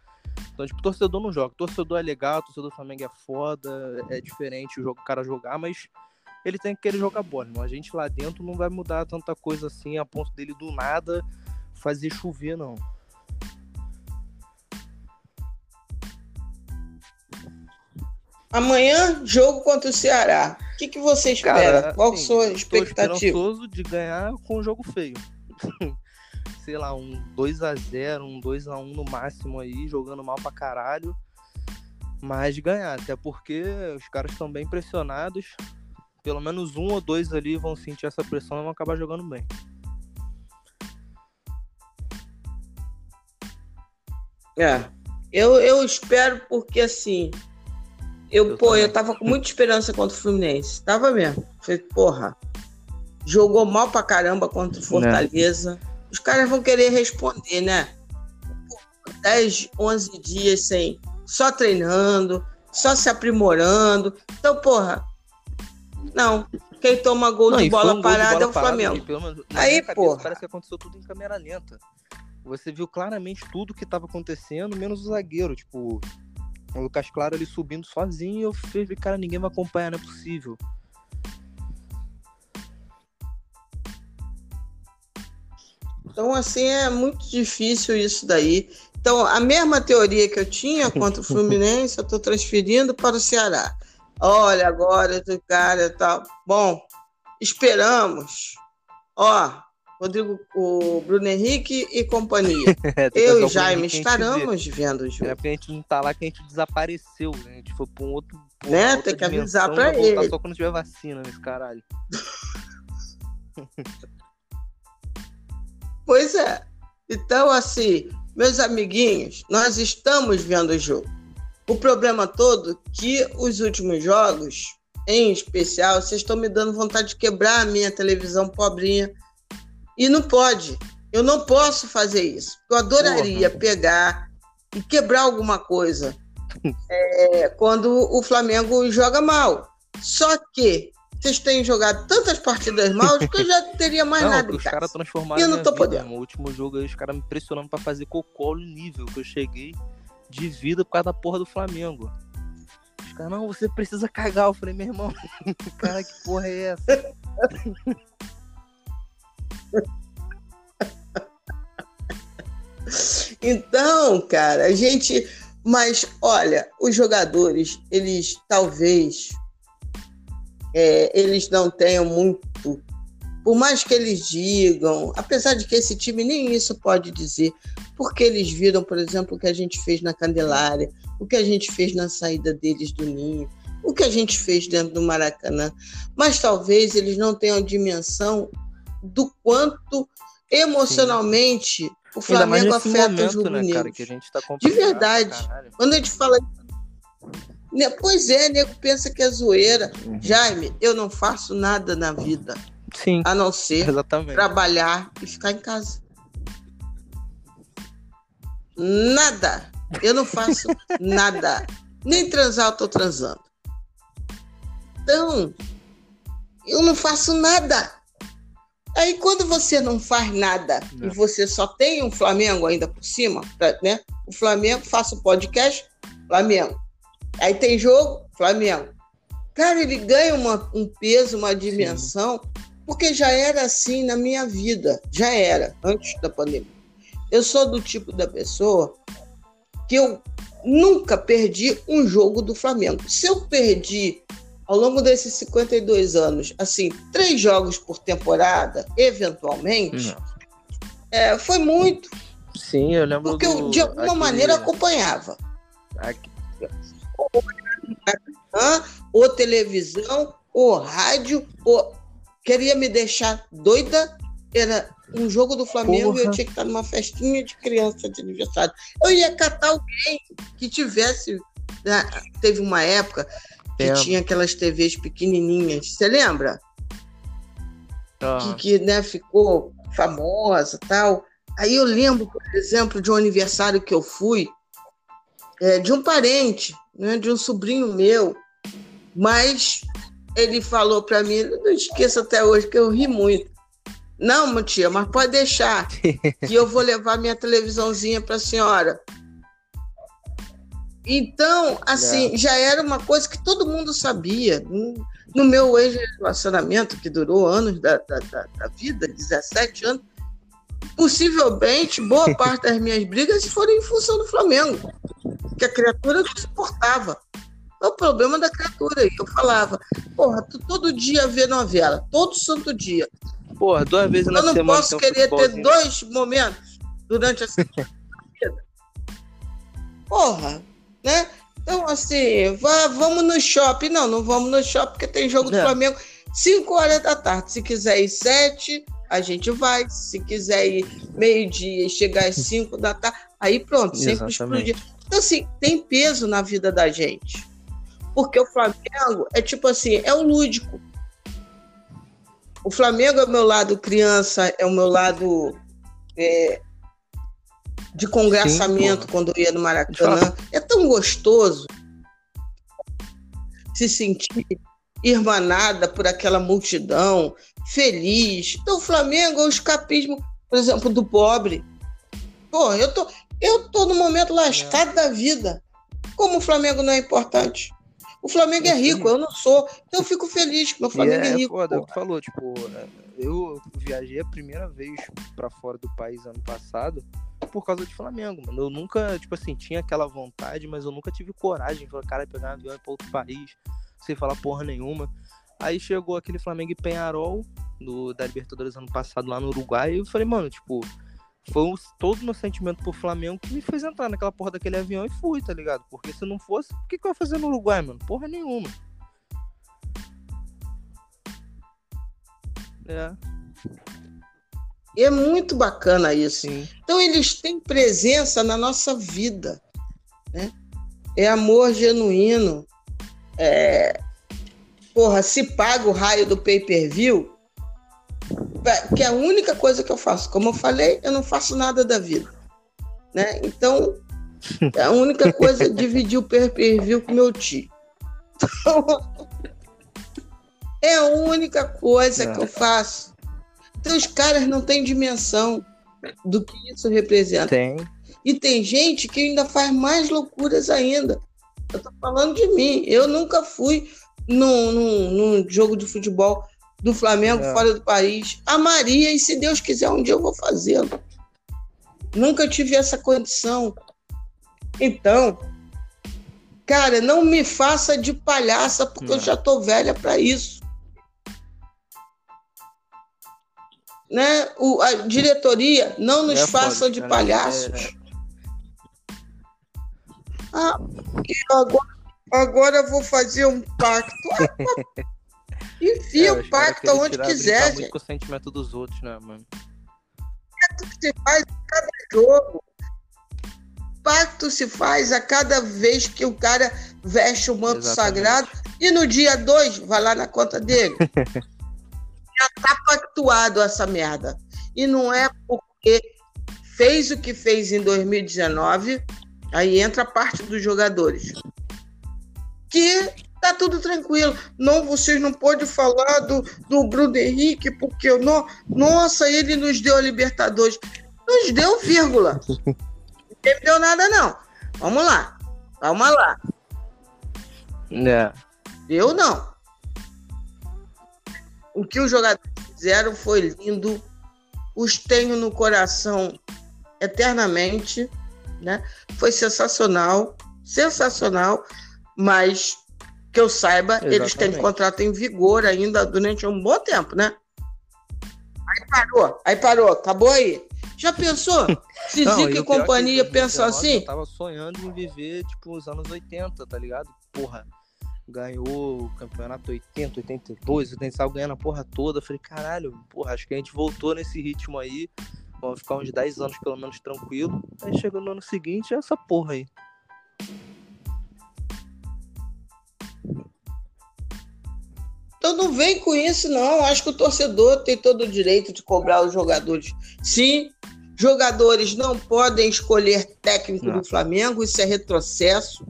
Então, tipo, torcedor não joga. Torcedor é legal, torcedor do Flamengo é foda, é diferente o, jogo, o cara jogar, mas ele tem que querer jogar bola. Irmão. A gente lá dentro não vai mudar tanta coisa assim a ponto dele do nada fazer chover, não. Amanhã, jogo contra o Ceará. O que, que você espera? Cara, Qual assim, sua expectativa? Eu de ganhar com um jogo feio. Sei lá, um 2 a 0 um 2 a 1 no máximo aí, jogando mal pra caralho. Mas ganhar, até porque os caras estão bem pressionados. Pelo menos um ou dois ali vão sentir essa pressão e vão acabar jogando bem. É. Eu, eu espero porque assim eu, eu pô, também. eu tava com muita esperança contra o Fluminense. Tava mesmo. Falei, porra, jogou mal pra caramba contra o Fortaleza. Né? Os caras vão querer responder, né? 10, 11 dias sem, só treinando, só se aprimorando. Então, porra, não. Quem toma gol não, de bola um parada gol de bola é o Flamengo. Parada, aí, porra. Parece que aconteceu tudo em câmera lenta. Você viu claramente tudo que estava acontecendo, menos o zagueiro. Tipo, o Lucas Claro ali subindo sozinho e eu falei, cara, ninguém vai acompanhar, não é possível. Então, assim, é muito difícil isso daí. Então, a mesma teoria que eu tinha contra o Fluminense, eu estou transferindo para o Ceará. Olha, agora o cara tal. Bom, esperamos. Ó, Rodrigo, o Bruno Henrique e companhia. é, eu e Jaime estaremos vendo o jogo. É porque a gente não tá lá que a gente desapareceu, né? A gente foi para um outro. Né? Tem que avisar para ele. Só quando tiver vacina nesse caralho. pois é. Então, assim, meus amiguinhos, nós estamos vendo o jogo. O problema todo é que os últimos jogos, em especial, vocês estão me dando vontade de quebrar a minha televisão pobrinha e não pode. Eu não posso fazer isso. Eu adoraria Porra. pegar e quebrar alguma coisa é, quando o Flamengo joga mal. Só que vocês têm jogado tantas partidas mal que eu já teria mais não, nada. Os caras transformaram. E eu não tô vida, podendo. No último jogo aí, os caras me pressionando para fazer cocô no nível que eu cheguei de vida por causa da porra do Flamengo. Os caras, não, você precisa cagar. Eu falei, meu irmão, cara, que porra é essa? Então, cara, a gente. Mas, olha, os jogadores, eles talvez. É, eles não tenham muito. Por mais que eles digam, apesar de que esse time nem isso pode dizer, porque eles viram, por exemplo, o que a gente fez na Candelária, o que a gente fez na saída deles do Ninho, o que a gente fez dentro do Maracanã. Mas talvez eles não tenham dimensão do quanto emocionalmente Sim. o Flamengo afeta momento, os né, gente tá De verdade. Quando a gente fala Pois é, nego pensa que é zoeira. Uhum. Jaime, eu não faço nada na vida. Sim. A não ser exatamente. trabalhar e ficar em casa. Nada. Eu não faço nada. Nem transar eu tô transando. Então, eu não faço nada. Aí quando você não faz nada não. e você só tem um Flamengo ainda por cima, né? O Flamengo, faça o podcast, Flamengo. Aí tem jogo, Flamengo. Cara, ele ganha uma, um peso, uma dimensão, Sim. porque já era assim na minha vida, já era, antes da pandemia. Eu sou do tipo da pessoa que eu nunca perdi um jogo do Flamengo. Se eu perdi ao longo desses 52 anos, assim, três jogos por temporada, eventualmente, é, foi muito. Sim, eu lembro. Porque eu, de alguma maneira, acompanhava. Aqui. Ou televisão, ou rádio, ou queria me deixar doida, era um jogo do Flamengo Porra. e eu tinha que estar numa festinha de criança de aniversário. Eu ia catar alguém que tivesse. Né? Teve uma época que tinha aquelas TVs pequenininhas. Você lembra? Que, que né, ficou famosa tal. Aí eu lembro, por exemplo, de um aniversário que eu fui é, de um parente, né, de um sobrinho meu, mas ele falou para mim, não esqueço até hoje que eu ri muito. Não, tia, mas pode deixar, que eu vou levar minha televisãozinha para a senhora. Então, assim, é. já era uma coisa que todo mundo sabia. No meu ex-relacionamento, que durou anos da, da, da, vida, 17 anos, possivelmente boa parte das minhas brigas foram em função do Flamengo, que a criatura não suportava. É o problema da criatura. Eu falava, porra, tu todo dia vê novela, todo santo dia. Porra, duas vezes eu na semana. Eu não posso querer ter dois momentos durante a semana. Porra, né? Então, assim, vá, vamos no shopping. Não, não vamos no shopping porque tem jogo do é. Flamengo 5 horas da tarde. Se quiser ir 7, a gente vai. Se quiser ir meio-dia e chegar às 5 da tarde, aí pronto, sempre explodir. Então, assim, tem peso na vida da gente. Porque o Flamengo é tipo assim, é o lúdico. O Flamengo é o meu lado criança, é o meu lado é, de congraçamento Sim, quando eu ia no Maracanã. É tão gostoso se sentir irmanada por aquela multidão, feliz. Então, o Flamengo é o escapismo, por exemplo, do pobre. Pô, eu tô, eu tô no momento lascado é. da vida. Como o Flamengo não é importante? O Flamengo é rico, eu não sou. Então eu fico feliz que meu Flamengo é, é rico. Foda, tu falou, tipo, eu viajei a primeira vez para fora do país ano passado por causa de Flamengo, mano. Eu nunca, tipo assim, tinha aquela vontade, mas eu nunca tive coragem de falar, cara, pegar um avião pra outro país, sem falar porra nenhuma. Aí chegou aquele Flamengo e Penharol, do, da Libertadores ano passado lá no Uruguai, e eu falei, mano, tipo, foi um, todo o meu sentimento por Flamengo que me fez entrar naquela porra daquele avião e fui, tá ligado? Porque se não fosse, o que, que eu ia fazer no Uruguai, mano? Porra nenhuma. É. E é muito bacana isso. Sim. Então eles têm presença na nossa vida, né? É amor genuíno. É... Porra, se paga o raio do pay-per-view, que é a única coisa que eu faço. Como eu falei, eu não faço nada da vida, né? Então, é a única coisa é dividir o pay-per-view com meu tio. Então, é a única coisa que eu faço. Então os caras não têm dimensão do que isso representa. Tem. E tem gente que ainda faz mais loucuras ainda. Eu tô falando de mim. Eu nunca fui num, num, num jogo de futebol do Flamengo é. fora do país. Amaria, e se Deus quiser, um dia eu vou fazê-lo. Nunca tive essa condição. Então, cara, não me faça de palhaça, porque não. eu já tô velha para isso. né, o, a diretoria não nos é façam de palhaços. É... Ah, agora, agora eu vou fazer um pacto. Enfia é, o pacto onde quiser, gente. Muito com o sentimento dos outros, né, mano? Pacto se faz a cada jogo. Pacto se faz a cada vez que o cara veste o manto Exatamente. sagrado e no dia 2 vai lá na conta dele. já tá pactuado essa merda. E não é porque fez o que fez em 2019, aí entra a parte dos jogadores. Que Tá tudo tranquilo. Não, vocês não podem falar do, do Bruno Henrique, porque eu não. Nossa, ele nos deu a Libertadores. Nos deu, vírgula. Não deu nada, não. Vamos lá. Calma lá. É. Deu, não. O que os jogadores fizeram foi lindo. Os tenho no coração eternamente. Né? Foi sensacional. Sensacional. Mas que eu saiba, Exatamente. eles têm contrato em vigor ainda durante um bom tempo, né? Aí parou, aí parou, acabou aí. Já pensou? Se Zico e companhia pensam assim? Eu tava sonhando em viver, tipo, os anos 80, tá ligado? Porra, ganhou o campeonato 80, 82, 80, saiu ganhando a porra toda. falei, caralho, porra, acho que a gente voltou nesse ritmo aí. Vamos ficar uns 10 anos pelo menos tranquilo. Aí chega no ano seguinte, é essa porra aí. Então não vem com isso, não. Acho que o torcedor tem todo o direito de cobrar os jogadores. Sim, jogadores não podem escolher técnico não. do Flamengo, isso é retrocesso.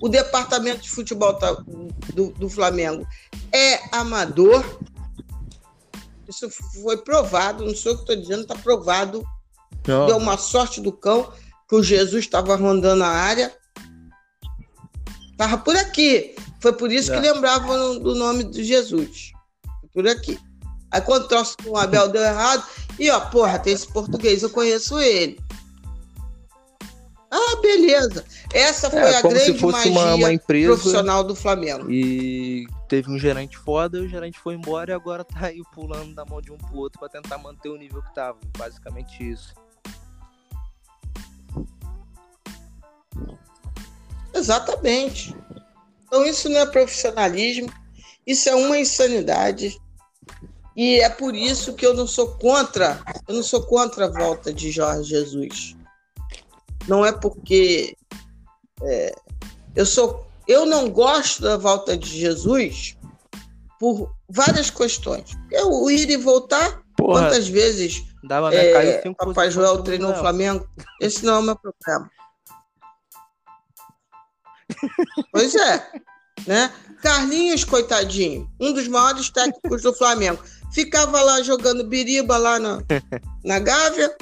O departamento de futebol tá, do, do Flamengo é amador. Isso foi provado, não sou o que estou dizendo, está provado. Não. Deu uma sorte do cão, que o Jesus estava rondando a área. Estava por aqui. Foi por isso que é. lembravam do nome de Jesus. Por aqui. Aí quando o troço com o Abel deu errado, e ó, porra, tem esse português, eu conheço ele. Ah, beleza. Essa foi é, a grande magia uma, uma empresa profissional do Flamengo. E teve um gerente foda, o gerente foi embora e agora tá aí pulando da mão de um pro outro para tentar manter o nível que tava. Basicamente isso. Exatamente. Então isso não é profissionalismo, isso é uma insanidade. E é por isso que eu não sou contra, eu não sou contra a volta de Jorge Jesus. Não é porque é, eu sou, eu não gosto da volta de Jesus por várias questões. Eu o ir e voltar, Porra, quantas vezes dava é, Papai Joel treinou o Flamengo? Esse não é o meu problema. Pois é. Né? Carlinhos, coitadinho, um dos maiores técnicos do Flamengo, ficava lá jogando biriba lá na, na Gávea,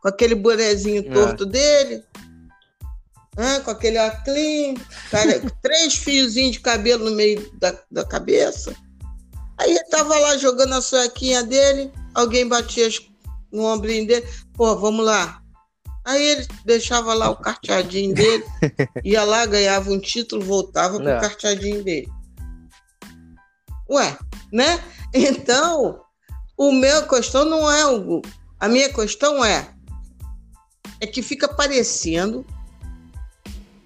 com aquele bonezinho é. torto é. dele, né? com aquele aclim, cara, três fiozinhos de cabelo no meio da, da cabeça. Aí ele tava lá jogando a suequinha dele, alguém batia no ombrinho dele, pô, vamos lá, Aí ele deixava lá o carteadinho dele, ia lá, ganhava um título, voltava com o é. carteadinho dele. Ué, né? Então, o meu questão não é o. A minha questão é é que fica parecendo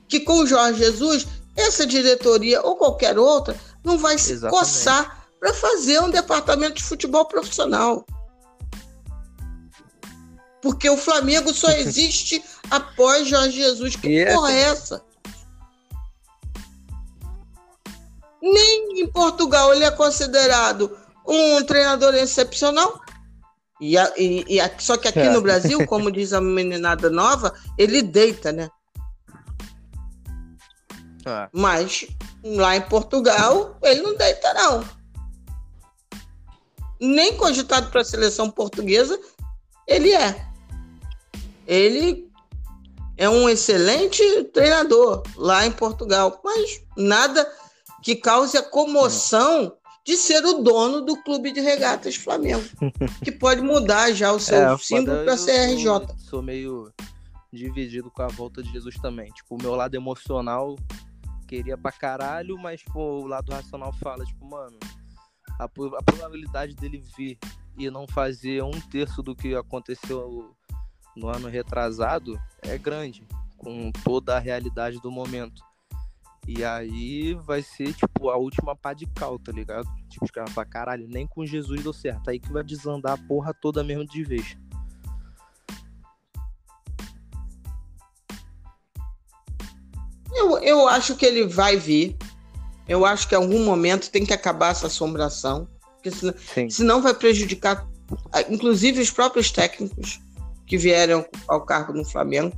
que com o Jorge Jesus, essa diretoria ou qualquer outra não vai se Exatamente. coçar para fazer um departamento de futebol profissional. Porque o Flamengo só existe após Jorge Jesus. Que porra é essa? Nem em Portugal ele é considerado um treinador excepcional. E, a, e, e só que aqui é. no Brasil, como diz a meninada nova, ele deita, né? É. Mas lá em Portugal, ele não deita, não. Nem cogitado para a seleção portuguesa, ele é ele é um excelente treinador lá em Portugal, mas nada que cause a comoção de ser o dono do clube de regatas Flamengo, que pode mudar já o seu é, símbolo para CRJ. Sou, sou meio dividido com a volta de Jesus também. Tipo, o meu lado emocional queria pra caralho, mas pô, o lado racional fala, tipo, mano, a, a probabilidade dele vir e não fazer um terço do que aconteceu no ano retrasado é grande, com toda a realidade do momento. E aí vai ser, tipo, a última pá de cal, tá ligado? Tipo, os caras falam, caralho, nem com Jesus deu certo. Aí que vai desandar a porra toda mesmo de vez. Eu, eu acho que ele vai vir. Eu acho que em algum momento tem que acabar essa assombração. Porque senão, senão vai prejudicar, inclusive, os próprios técnicos que vieram ao cargo no Flamengo.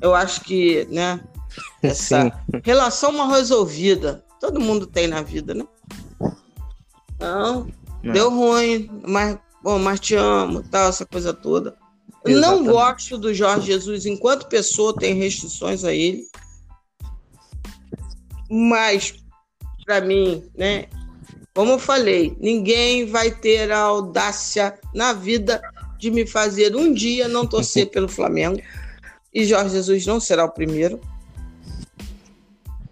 Eu acho que, né, Essa Sim. relação mal resolvida. Todo mundo tem na vida, né? Não, não. deu ruim, mas, bom, mas te amo, tal, essa coisa toda. Exatamente. Não gosto do Jorge Jesus enquanto pessoa, tem restrições a ele. Mas, para mim, né, como eu falei, ninguém vai ter a audácia na vida de me fazer um dia não torcer pelo Flamengo. E Jorge Jesus não será o primeiro.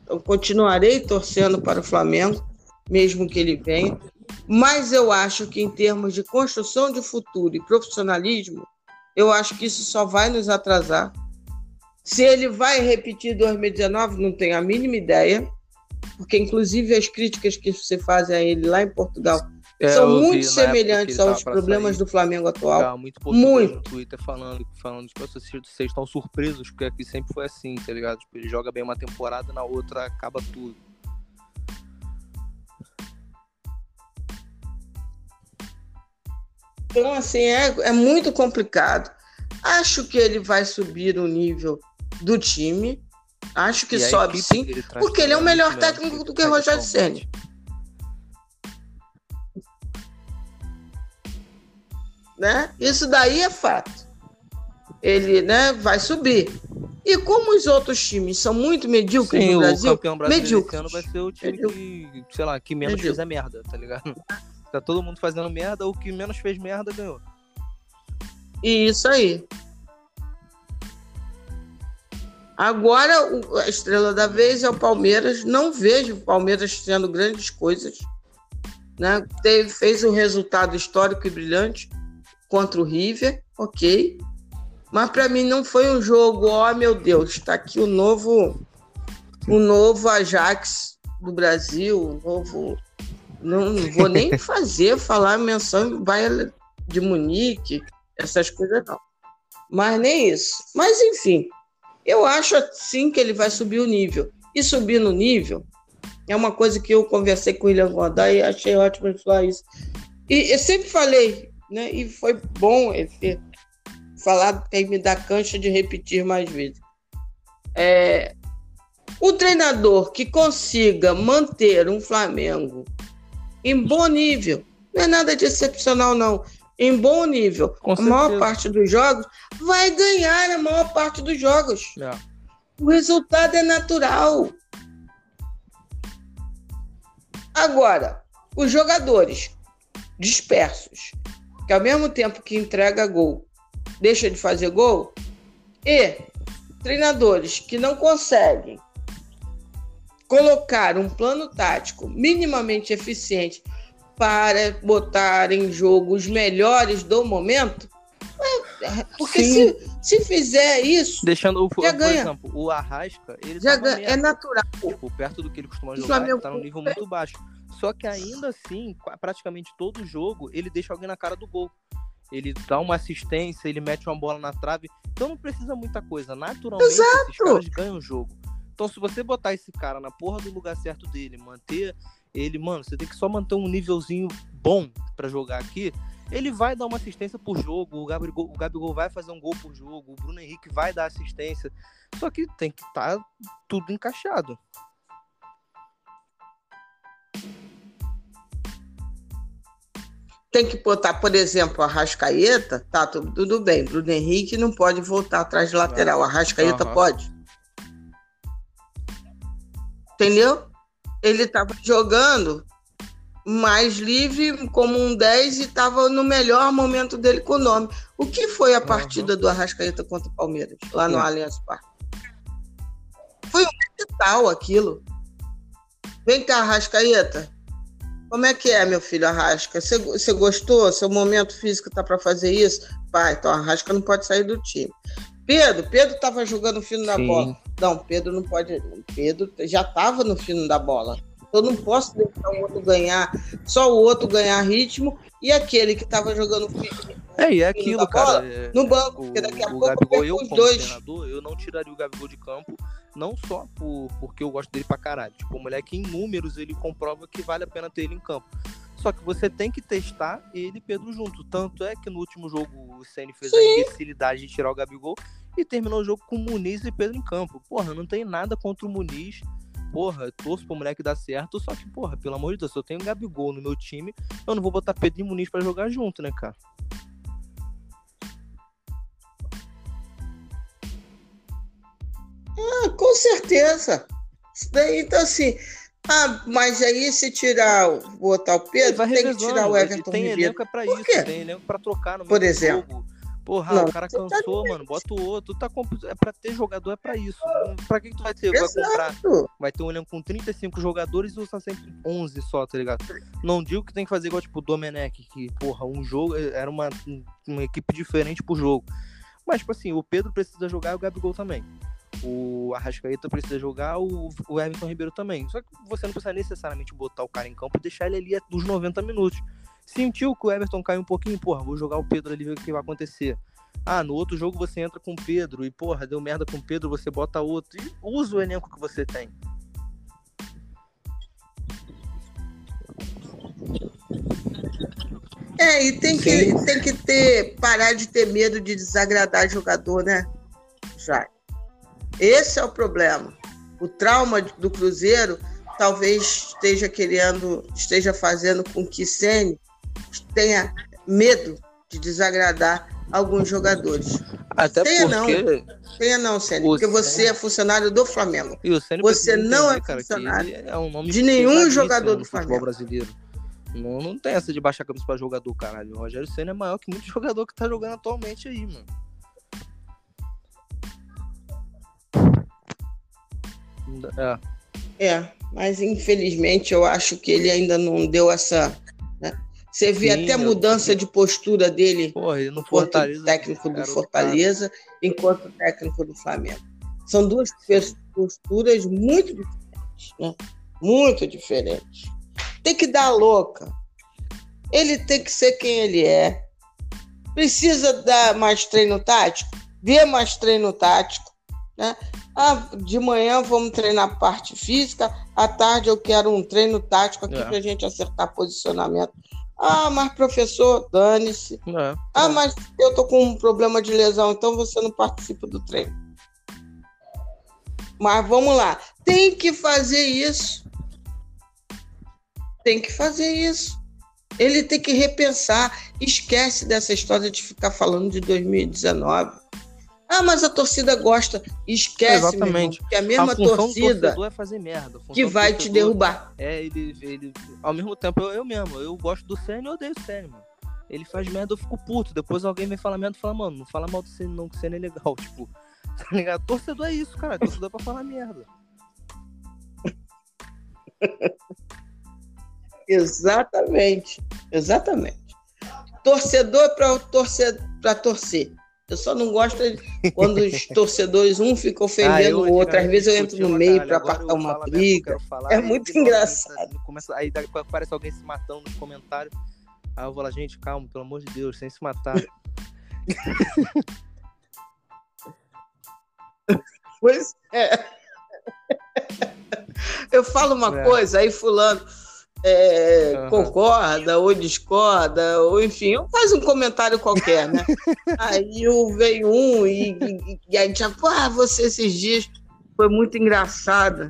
Eu continuarei torcendo para o Flamengo, mesmo que ele venha. Mas eu acho que, em termos de construção de futuro e profissionalismo, eu acho que isso só vai nos atrasar. Se ele vai repetir 2019, não tenho a mínima ideia porque inclusive as críticas que você faz a ele lá em Portugal é, são muito semelhantes aos problemas sair. do Flamengo atual. Tá, muito muito. no Twitter falando, falando tipo, vocês, vocês estão surpresos, porque aqui sempre foi assim, tá ligado? Tipo, ele joga bem uma temporada, na outra acaba tudo. Então, assim, é, é muito complicado. Acho que ele vai subir o nível do time. Acho que e sobe sim, ele porque ele é o melhor técnico do que o Rogério Senna. Né? Isso daí é fato. Ele né, vai subir. E como os outros times são muito medíocres Sim, no Brasil, o campeão brasileiro vai ser o time que, sei lá, que menos medíocre. fizer merda, tá ligado? Tá todo mundo fazendo merda, o que menos fez merda ganhou. Isso aí. Agora, a estrela da vez é o Palmeiras. Não vejo o Palmeiras tendo grandes coisas. Né? Teve, fez um resultado histórico e brilhante contra o River, ok. Mas para mim não foi um jogo, ó oh, meu Deus, está aqui o novo, o novo Ajax do Brasil, o novo. Não, não vou nem fazer falar menção Bayern de Munique, essas coisas não. Mas nem isso. Mas enfim, eu acho sim que ele vai subir o nível. E subir no nível é uma coisa que eu conversei com o William Godoy e achei ótimo ele falar isso. E eu sempre falei, né? E foi bom ele ter falado, ter me dar cancha de repetir mais vezes. É, o treinador que consiga manter um Flamengo em bom nível, não é nada de excepcional, não em bom nível, Com a certeza. maior parte dos jogos, vai ganhar a maior parte dos jogos. É. O resultado é natural. Agora, os jogadores dispersos, que ao mesmo tempo que entrega gol, deixa de fazer gol, e treinadores que não conseguem colocar um plano tático minimamente eficiente para botar em jogo os melhores do momento? É, porque se, se fizer isso. Deixando o, já por ganha. exemplo, o Arrasca, ele já ganha, é natural. Tipo, perto do que ele costuma jogar, ele tá num nível muito baixo. Só que ainda assim, praticamente todo jogo, ele deixa alguém na cara do gol. Ele dá uma assistência, ele mete uma bola na trave. Então não precisa muita coisa. Naturalmente, Exato. esses caras ganham o jogo. Então, se você botar esse cara na porra do lugar certo dele, manter ele, mano, você tem que só manter um nívelzinho bom para jogar aqui. Ele vai dar uma assistência por jogo, o Gabigol, o Gabigol vai fazer um gol por jogo, o Bruno Henrique vai dar assistência. Só que tem que estar tá tudo encaixado. Tem que botar, por exemplo, a Rascaeta, tá tudo, tudo bem. Bruno Henrique não pode voltar atrás de lateral. A Rascaeta uhum. pode. Entendeu? ele estava jogando mais livre como um 10 e estava no melhor momento dele com o nome. O que foi a partida uhum. do Arrascaeta contra o Palmeiras, lá no é. Allianz Parque? Foi um tal aquilo. Vem cá, Arrascaeta. Como é que é, meu filho Arrasca? Você gostou? Seu momento físico tá para fazer isso? Pai, então Arrasca não pode sair do time. Pedro, Pedro estava jogando o fino da bola. Não, Pedro não pode. Pedro já estava no fino da bola. Eu não posso deixar o outro ganhar, só o outro ganhar ritmo e aquele que estava jogando fino. É, e é aquilo, cara. É, no banco, o, porque daqui a o pouco Gabigol, eu, os como dois. Treinador, eu não tiraria o Gabigol de campo, não só por, porque eu gosto dele pra caralho. Tipo, o moleque em números ele comprova que vale a pena ter ele em campo. Só que você tem que testar ele e Pedro junto. Tanto é que no último jogo o Ceni fez Sim. a imbecilidade de tirar o Gabigol e terminou o jogo com Muniz e Pedro em campo. Porra, não tem nada contra o Muniz. Porra, torço pro moleque dar certo, só que, porra, pelo amor de Deus, se eu tenho Gabigol no meu time, eu não vou botar Pedro e Muniz para jogar junto, né, cara? Ah, com certeza. Então, assim, ah, mas aí se tirar, botar o Pedro, tem que tirar o Everton Tem Ribeiro. elenco é pra isso, tem elenco pra trocar no Por exemplo. jogo. Porra, Não, o cara tá cansou, doente. mano, bota o outro. Tu tá comp... É pra ter jogador, é pra isso. Pra que, que tu vai ter? Vai comprar Exato. vai ter um elenco com 35 jogadores e usa sempre 11 só, tá ligado? Não digo que tem que fazer igual, tipo, o Domenech, que, porra, um jogo era uma, uma equipe diferente pro jogo. Mas, tipo assim, o Pedro precisa jogar e o Gabigol também. O Arrascaeta precisa jogar, o, o Everton Ribeiro também. Só que você não precisa necessariamente botar o cara em campo e deixar ele ali dos 90 minutos. Sentiu que o Everton caiu um pouquinho, porra, vou jogar o Pedro ali ver o que vai acontecer. Ah, no outro jogo você entra com o Pedro e, porra, deu merda com o Pedro, você bota outro. E usa o elenco que você tem. É, e tem que, tem que ter, parar de ter medo de desagradar jogador, né? Já. Esse é o problema. O trauma do Cruzeiro talvez esteja querendo, esteja fazendo com que Ceni tenha medo de desagradar alguns jogadores. Até Tenha porque. Tenha não, O porque você Ceni- é funcionário do Flamengo. E Você não é entender, que funcionário é um de nenhum jogador do Flamengo. brasileiro. Não, não tem essa de baixar a cabeça pra jogador, caralho. O Rogério Senna é maior que muito jogador que tá jogando atualmente aí, mano. É, É, mas infelizmente eu acho que ele ainda não deu essa. né? Você vê Sim, até a eu- mudança de postura dele porra, ele no enquanto Fortaleza. técnico do Fortaleza, enquanto técnico do Flamengo. São duas posturas muito diferentes, né? Muito diferentes. Tem que dar a louca. Ele tem que ser quem ele é. Precisa dar mais treino tático? Dê mais treino tático. Né? Ah, de manhã vamos treinar a parte física, à tarde eu quero um treino tático aqui É. para a gente acertar posicionamento. Ah, mas professor, dane-se. É, Ah, é. mas eu tô com um problema de lesão, então você não participa do treino. Mas vamos lá. Tem que fazer isso. Tem que fazer isso. Ele tem que repensar. Esquece dessa história de ficar falando de 2019. Ah, mas a torcida gosta. Esquece, meu irmão, Exatamente. que a mesma a torcida é fazer merda. Que vai te derrubar. É, ele, ele. Ao mesmo tempo, eu, eu mesmo, eu gosto do Senna e odeio o Senna, mano. Ele faz merda, eu fico puto. Depois alguém vem falar merda e fala, mano, não fala mal do Senna, não, que o Senna é legal. Tipo, tá ligado? Torcedor é isso, cara. Torcedor é pra falar merda. Exatamente. Exatamente. Torcedor para torcer, para torcer. Eu só não gosto de- quando os torcedores, um fica Ah, ofendendo eu o outro. Às vezes eu entro no meio para apartar uma eu briga. falar, É muito engraçado. Começa, aí aparece alguém se matando nos comentários. Aí eu vou lá, gente, calma, pelo amor de Deus, sem se matar. Pois é. Eu falo uma É. coisa, aí fulano é, Aham. concorda ou discorda, ou enfim, faz um comentário qualquer, né? aí eu veio um e, e, e aí já, ah, você esses dias foi muito engraçada.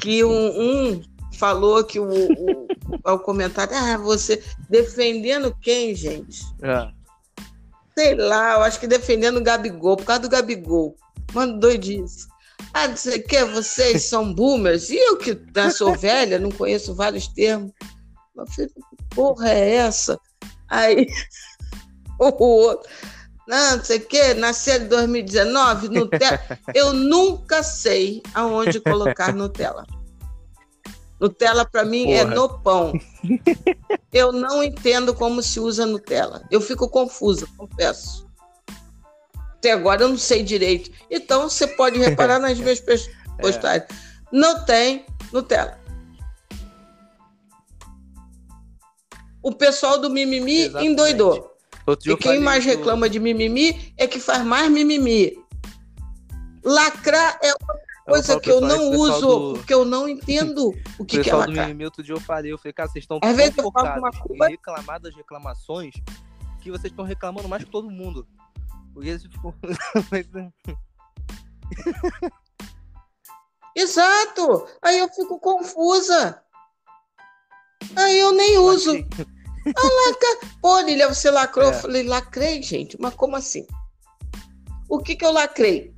Que um, um falou que o, o, o comentário, ah, você defendendo quem, gente? É. sei lá, eu acho que defendendo o Gabigol, por causa do Gabigol. Mano, doidice. Ah, não sei o que, vocês são boomers. E eu que né, sou velha, não conheço vários termos. Eu falei, que porra é essa? Aí o outro, não, não sei o que, nasceu em 2019, Nutella. Eu nunca sei aonde colocar Nutella. Nutella para mim é Porra. no pão. Eu não entendo como se usa Nutella. Eu fico confusa, confesso. Até agora eu não sei direito. Então você pode reparar nas minhas pes- postagens. Não tem Nutella. O pessoal do mimimi Exatamente. endoidou. E quem mais do- reclama de mimimi é que faz mais mimimi. Lacrar é outra coisa falo, que eu não uso, do- porque eu não entendo o que, que é pessoal do lacrar. mimimi, outro dia eu falei, eu falei, cara, vocês estão tão focados uma em coisa- reclamar das reclamações que vocês estão reclamando mais que todo mundo. Porque se for. Exato! Aí eu fico confusa. Aí eu nem uso. Ah, lacra... Pô, Lilia, você lacrou? É. Eu falei, lacrei, gente. Mas como assim? O que que eu lacrei?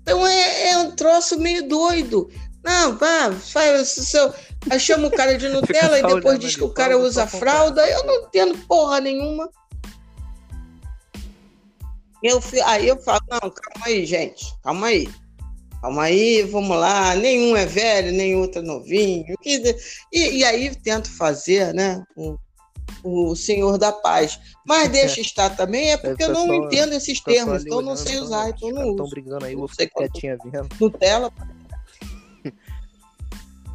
Então é, é um troço meio doido. Não, vá, faz seu. Aí chama o cara de Nutella e depois diz que o cara usa fralda. Eu não entendo porra nenhuma. Eu, aí eu falo, não, calma aí, gente, calma aí. Calma aí, vamos lá. Nenhum é velho, nem outro é novinho. E, e, e aí tento fazer, né? O, o Senhor da Paz. Mas deixa estar também, é porque eu não só, entendo esses termos, então não sei usar, então não uso. Estão brigando aí, vou ficar quietinha vendo. Nutella.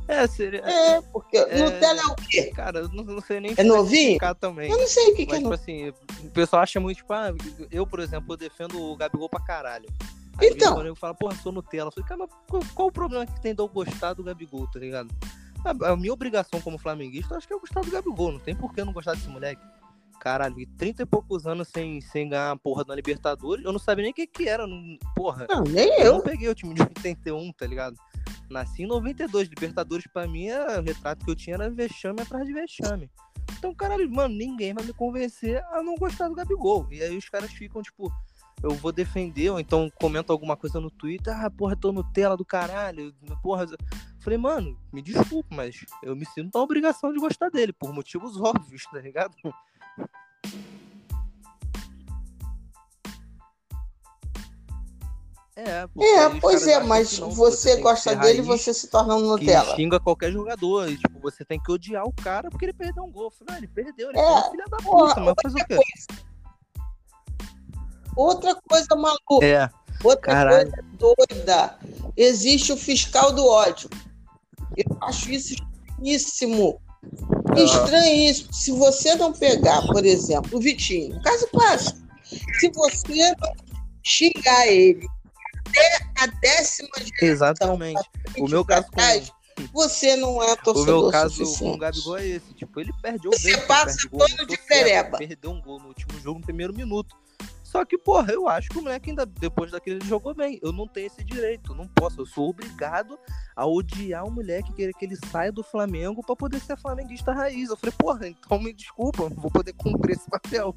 É, seria. É, porque é... Nutella é o quê? Cara, eu não, não sei nem É novinho? também. Eu não sei o que, Mas, que é tipo assim, o pessoal acha muito, tipo, ah, eu, por exemplo, eu defendo o Gabigol pra caralho. Aí então. Quando eu falo, porra, sou Nutella. Eu falei, cara, mas qual, qual, o problema que tem de eu gostar do Gabigol, tá ligado? A, a, minha obrigação como flamenguista, acho que é gostar do Gabigol. Não tem por que eu não gostar desse moleque. Caralho, 30 e poucos anos sem, sem ganhar a porra da Libertadores, eu não sabia nem o que, que era. Não, porra. Não, nem eu. Eu não peguei o time de 81, tá ligado? Nasci em 92. Libertadores, pra mim, é, o retrato que eu tinha era vexame atrás de vexame. Então, caralho, mano, ninguém vai me convencer a não gostar do Gabigol. E aí os caras ficam, tipo, eu vou defender, ou então comento alguma coisa no Twitter, ah, porra, tô no tela do caralho, porra. Falei, mano, me desculpe, mas eu me sinto na obrigação de gostar dele, por motivos óbvios, tá ligado? É, é pois é, mas não, você, você gosta dele e você se torna um Nutella. xinga qualquer jogador. E, tipo, você tem que odiar o cara porque ele perdeu um gol. Falei, ah, ele perdeu, ele é, filho da puta, mas fazer o quê? Outra coisa maluca. É. Outra Caralho. coisa doida. Existe o fiscal do ódio. Eu acho isso estranhíssimo. Estranhíssimo. Se você não pegar, por exemplo, o Vitinho, caso clássico, se você não xingar ele até a décima Exatamente. O meu caso trás, com... você não é torcedor O meu caso suficiente. com o Gabigol é esse. Tipo, ele perde o Você passa todo de pereba. Perdeu um gol no último jogo, no primeiro minuto. Só que, porra, eu acho que o moleque ainda, depois daquele, ele jogou bem. Eu não tenho esse direito, não posso. Eu sou obrigado a odiar o moleque, querer que ele saia do Flamengo para poder ser flamenguista raiz. Eu falei, porra, então me desculpa, não vou poder cumprir esse papel.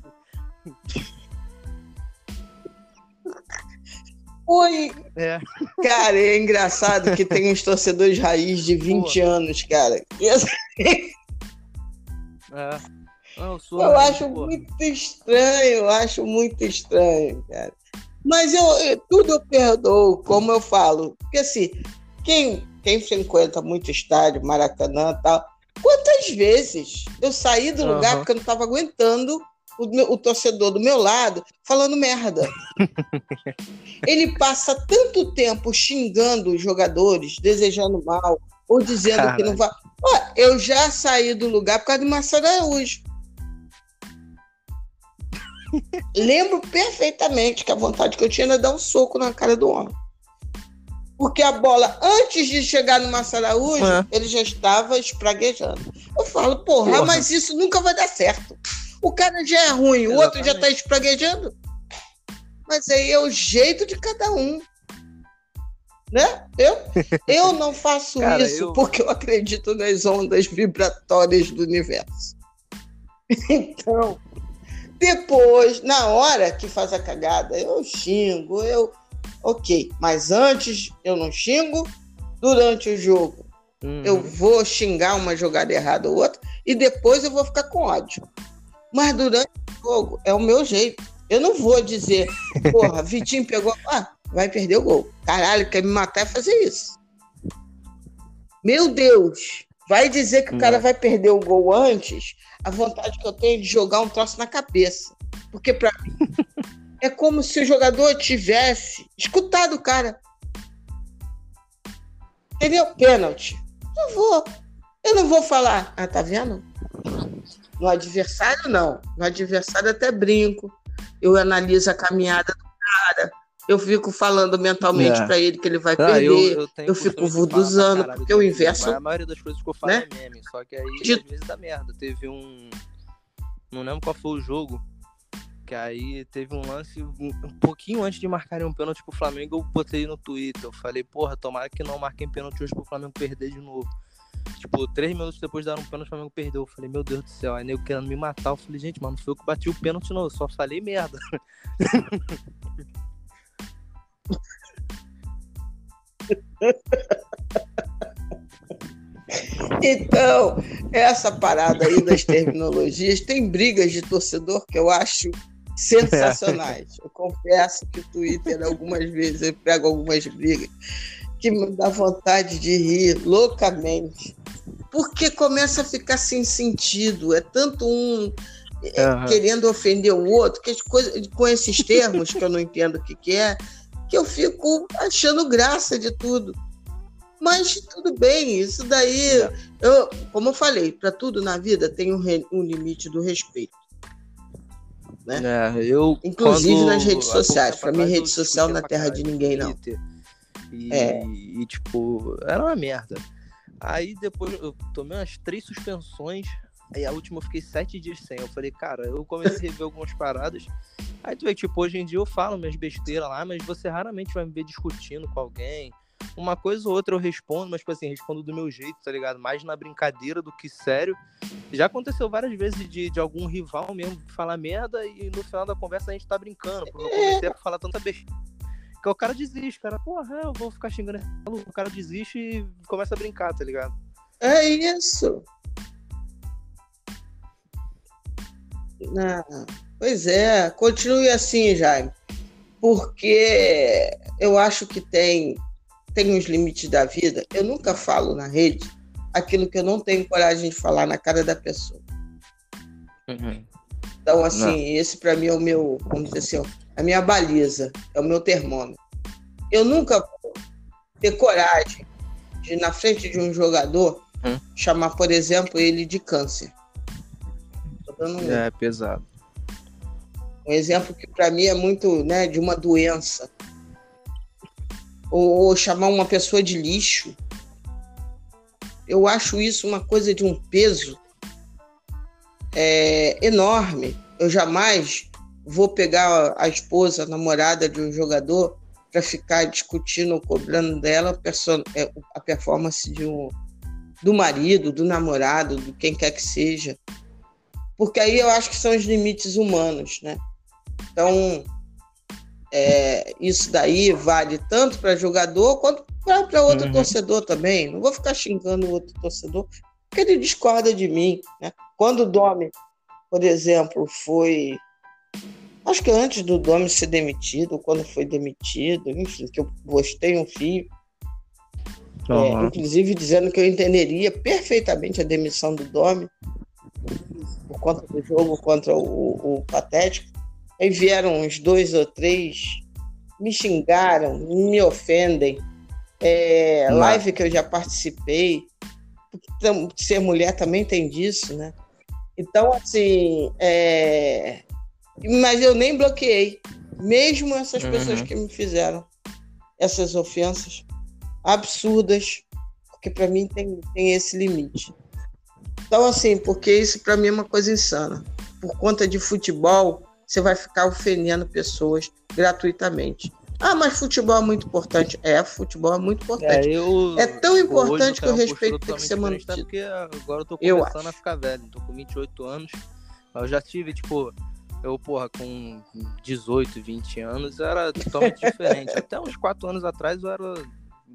Oi! É. Cara, é engraçado que tem uns torcedores raiz de 20 porra. anos, cara. É. Eu, eu acho muito estranho, eu acho muito estranho, cara. Mas eu, eu, tudo eu perdoo, como eu falo. Porque assim, quem, quem frequenta muito estádio, Maracanã e tal, quantas vezes eu saí do uhum. lugar porque eu não estava aguentando o, o, torcedor do meu lado falando merda. Ele passa tanto tempo xingando os jogadores, desejando mal, ou dizendo Caralho. que não vai. Ó, eu já saí do lugar por causa de Marcelo Araújo. Lembro perfeitamente que a vontade que eu tinha era dar um soco na cara do homem. Porque a bola, antes de chegar no Massa Araújo, é. ele já estava espraguejando. Eu falo, porra, porra, mas isso nunca vai dar certo. O cara já é ruim, Exatamente. o outro já está espraguejando. Mas aí é o jeito de cada um. Né? Eu, eu não faço cara, isso eu... porque eu acredito nas ondas vibratórias do universo. Então, depois, na hora que faz a cagada, eu xingo, eu. Ok, mas antes eu não xingo, durante o jogo uhum. eu vou xingar uma jogada errada ou outra, e depois eu vou ficar com ódio. Mas durante o jogo é o meu jeito. Eu não vou dizer, porra, Vitinho pegou. Ah, vai perder o gol. Caralho, quer me matar é fazer isso. Meu Deus, vai dizer que o cara vai perder o gol antes a vontade que eu tenho de jogar um troço na cabeça. Porque para mim é como se o jogador tivesse escutado o cara. Entendeu? Pênalti. Não vou. Eu não vou falar. Ah, tá vendo? No adversário, não. No adversário, até brinco. Eu analiso a caminhada do cara. Eu fico falando mentalmente é. para ele que ele vai ah, perder. Eu, eu, eu fico vuduzando, porque o inverso. A maioria das coisas que eu falo né? é meme, só que aí de... às vezes dá merda. Teve um. Não lembro qual foi o jogo. Que aí teve um lance, um, um pouquinho antes de marcarem um pênalti pro Flamengo, eu botei no Twitter. Eu falei, porra, tomara que não marquem pênalti hoje pro Flamengo perder de novo. Tipo, três minutos depois de dar um pênalti, o Flamengo perdeu. Eu falei, meu Deus do céu. Aí nego querendo me matar. Eu falei, gente, mano, não foi eu que bati o pênalti, não. Eu só falei merda. Então, essa parada aí das terminologias, tem brigas de torcedor que eu acho sensacionais. Eu confesso que o Twitter, algumas vezes, eu pego algumas brigas que me dá vontade de rir loucamente. Porque começa a ficar sem sentido. É tanto um uhum. querendo ofender o outro, que as coisas, com esses termos que eu não entendo o que, que é, que eu fico achando graça de tudo. Mas tudo bem, isso daí, eu, como eu falei, para tudo na vida tem um, re, um limite do respeito. Né? É, eu, Inclusive nas redes sociais. Para mim, rede social não é terra de ninguém, não. E, é. e, tipo, era uma merda. Aí depois eu tomei umas três suspensões. Aí a última eu fiquei sete dias sem. Eu falei, cara, eu comecei a rever algumas paradas. Aí tu vê, tipo, hoje em dia eu falo minhas besteiras lá, mas você raramente vai me ver discutindo com alguém uma coisa ou outra eu respondo, mas, tipo assim, respondo do meu jeito, tá ligado? Mais na brincadeira do que sério. Já aconteceu várias vezes de, de algum rival mesmo falar merda e no final da conversa a gente tá brincando, porque eu comecei a falar tanta besteira. Que o cara desiste, cara, porra, eu vou ficar xingando o cara desiste e começa a brincar, tá ligado? É isso. Não. Pois é, continue assim, Jaime. Porque eu acho que tem tem os limites da vida, eu nunca falo na rede aquilo que eu não tenho coragem de falar na cara da pessoa. Uhum. Então, assim, não. esse para mim é o meu, vamos dizer assim, a minha baliza, é o meu termômetro. Eu nunca vou ter coragem de, na frente de um jogador, uhum. chamar, por exemplo, ele de câncer. Um, é pesado. Um exemplo que para mim é muito, né, de uma doença ou, ou chamar uma pessoa de lixo. Eu acho isso uma coisa de um peso é, enorme. Eu jamais vou pegar a esposa, a namorada de um jogador para ficar discutindo ou cobrando dela é, a performance de um, do marido, do namorado, de quem quer que seja. Porque aí eu acho que são os limites humanos, né? Então, é, isso daí vale tanto para jogador quanto para outro uhum. torcedor também. Não vou ficar xingando o outro torcedor porque ele discorda de mim. Né? Quando o Domi, por exemplo, foi. Acho que antes do Domi ser demitido, quando foi demitido, enfim, que eu gostei um fio. Uhum. É, inclusive dizendo que eu entenderia perfeitamente a demissão do Domi por conta do jogo contra o, o Patético. Aí vieram uns dois ou três, me xingaram, me ofendem. É, live que eu já participei, ser mulher também tem disso, né? Então, assim, é... mas eu nem bloqueei, mesmo essas uhum. pessoas que me fizeram essas ofensas absurdas, porque para mim tem, tem esse limite. Então, assim, porque isso para mim é uma coisa insana. Por conta de futebol, você vai ficar ofendendo pessoas gratuitamente. Ah, mas futebol é muito importante. É, futebol é muito importante. É, eu, é tão importante que o respeito tem que ser mantido. Porque agora eu tô começando eu a ficar velho. Tô com 28 anos. Eu já tive, tipo, eu, porra, com 18, 20 anos, era totalmente diferente. Até uns 4 anos atrás eu era.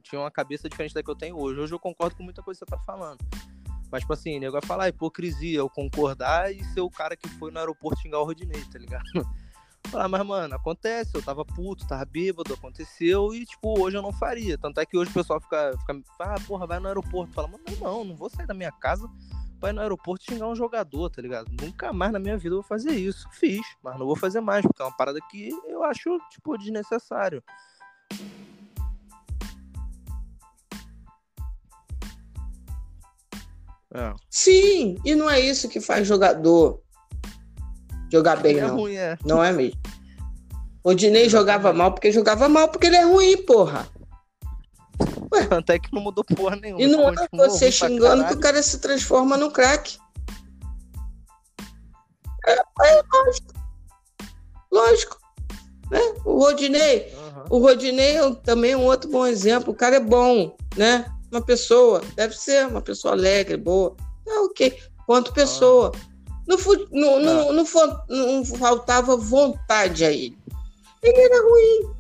Tinha uma cabeça diferente da que eu tenho hoje. Hoje eu concordo com muita coisa que você tá falando. Mas, tipo assim, nego vai falar ah, hipocrisia, eu concordar e ser o cara que foi no aeroporto xingar o Rodinei, tá ligado? Falar, mas, mano, acontece, eu tava puto, tava bêbado, aconteceu e, tipo, hoje eu não faria. Tanto é que hoje o pessoal fica, fica ah, porra, vai no aeroporto. Fala, mano, não, não vou sair da minha casa vai no aeroporto xingar um jogador, tá ligado? Nunca mais na minha vida eu vou fazer isso. Fiz, mas não vou fazer mais, porque é uma parada que eu acho, tipo, desnecessário. É. Sim, e não é isso que faz jogador jogar bem, é não. Ruim, é. Não é mesmo. O Dinei jogava mal porque jogava mal porque ele é ruim, porra. Ué. Até que não mudou porra nenhuma. E não é você xingando que o cara se transforma no craque. É, é lógico. Lógico. Né? O Rodinei. Uhum. O Rodinei é também um outro bom exemplo. O cara é bom, né? Uma pessoa, deve ser uma pessoa alegre, boa. Tá ok. Quanto pessoa. Não, não, não, não, não faltava vontade a ele. Ele era ruim.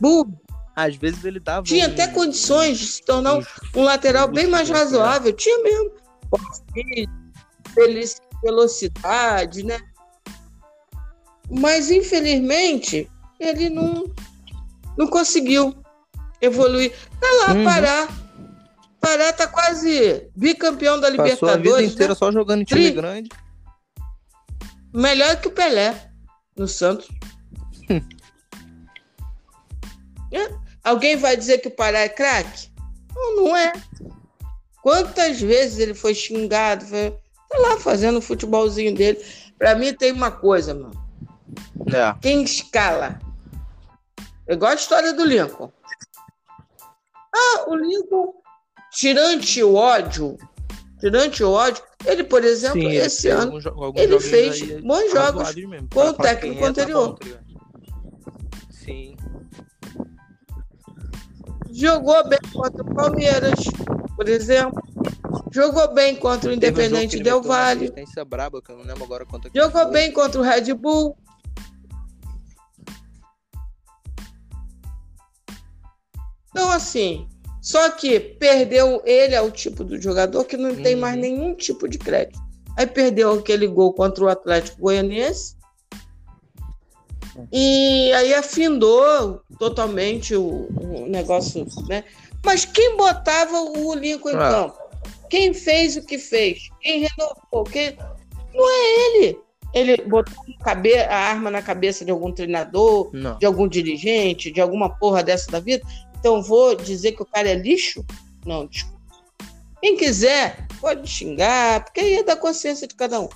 Burro. Às vezes ele dava. Tinha um... até condições de se tornar um, um lateral bem mais razoável. Tinha mesmo. Velocidade, né? Mas, infelizmente, ele não, não conseguiu evoluir. Tá lá, uhum. Pará. Pará tá quase bicampeão da Libertadores. Passou a vida inteira né? só jogando em time Tri... grande. Melhor que o Pelé no Santos. é. Alguém vai dizer que o Pará é craque? Não, não é. Quantas vezes ele foi xingado? Foi... Tá lá fazendo o futebolzinho dele. Para mim tem uma coisa, mano. É. Quem escala? É igual a história do Lincoln. Ah, o Lincoln, tirante o ódio, tirante o ódio, ele, por exemplo, Sim, esse ano, alguns, ele fez bons jogos com o técnico é, anterior. Tá Sim. Jogou bem contra o Palmeiras, por exemplo. Jogou bem contra o Independente um Del Valle. Braba, Jogou bem contra o Red Bull. Então, assim, só que perdeu ele é o tipo do jogador que não uhum. tem mais nenhum tipo de crédito. Aí perdeu aquele gol contra o Atlético Goianiense. E aí afindou totalmente o, o negócio, né? Mas quem botava o Lincoln em ah. campo? Quem fez o que fez? Quem renovou? Quem... Não é ele. Ele botou a arma na cabeça de algum treinador, Não. de algum dirigente, de alguma porra dessa da vida. Então vou dizer que o cara é lixo? Não, desculpa. Quem quiser, pode xingar, porque aí é da consciência de cada um.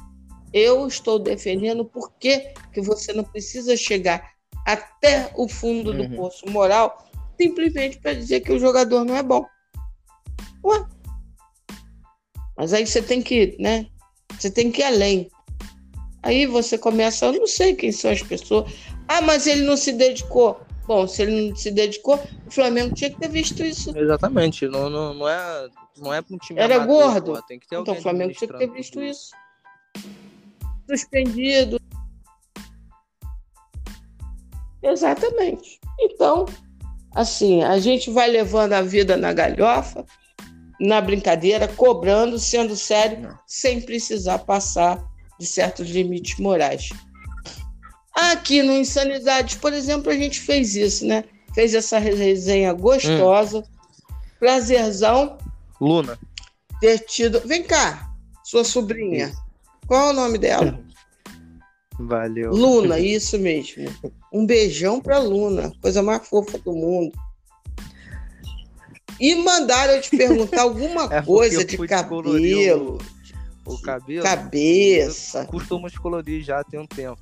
Eu estou defendendo porque que você não precisa chegar até o fundo uhum. do poço moral simplesmente para dizer que o jogador não é bom. Ué. Mas aí você tem que, né? Você tem que ir além. Aí você começa, eu não sei quem são as pessoas. Ah, mas ele não se dedicou. Bom, se ele não se dedicou, o Flamengo tinha que ter visto isso. Exatamente. Não, não, não é, não é para um time Era amador, gordo. Pô, tem que ter então o Flamengo tinha que ter visto isso. Suspendido. Exatamente. Então, assim, a gente vai levando a vida na galhofa, na brincadeira, cobrando, sendo sério, não. sem precisar passar de certos limites morais. Aqui no Insanidades, por exemplo, a gente fez isso, né? Fez essa resenha gostosa. Hum. Prazerzão. Luna. Ter tido. Vem cá, sua sobrinha. Qual é o nome dela? Valeu. Luna, isso mesmo. Um beijão pra Luna, coisa mais fofa do mundo. E mandaram eu te perguntar alguma é coisa de cabelo. O cabelo. Cabeça. Costumo colorir já tem um tempo.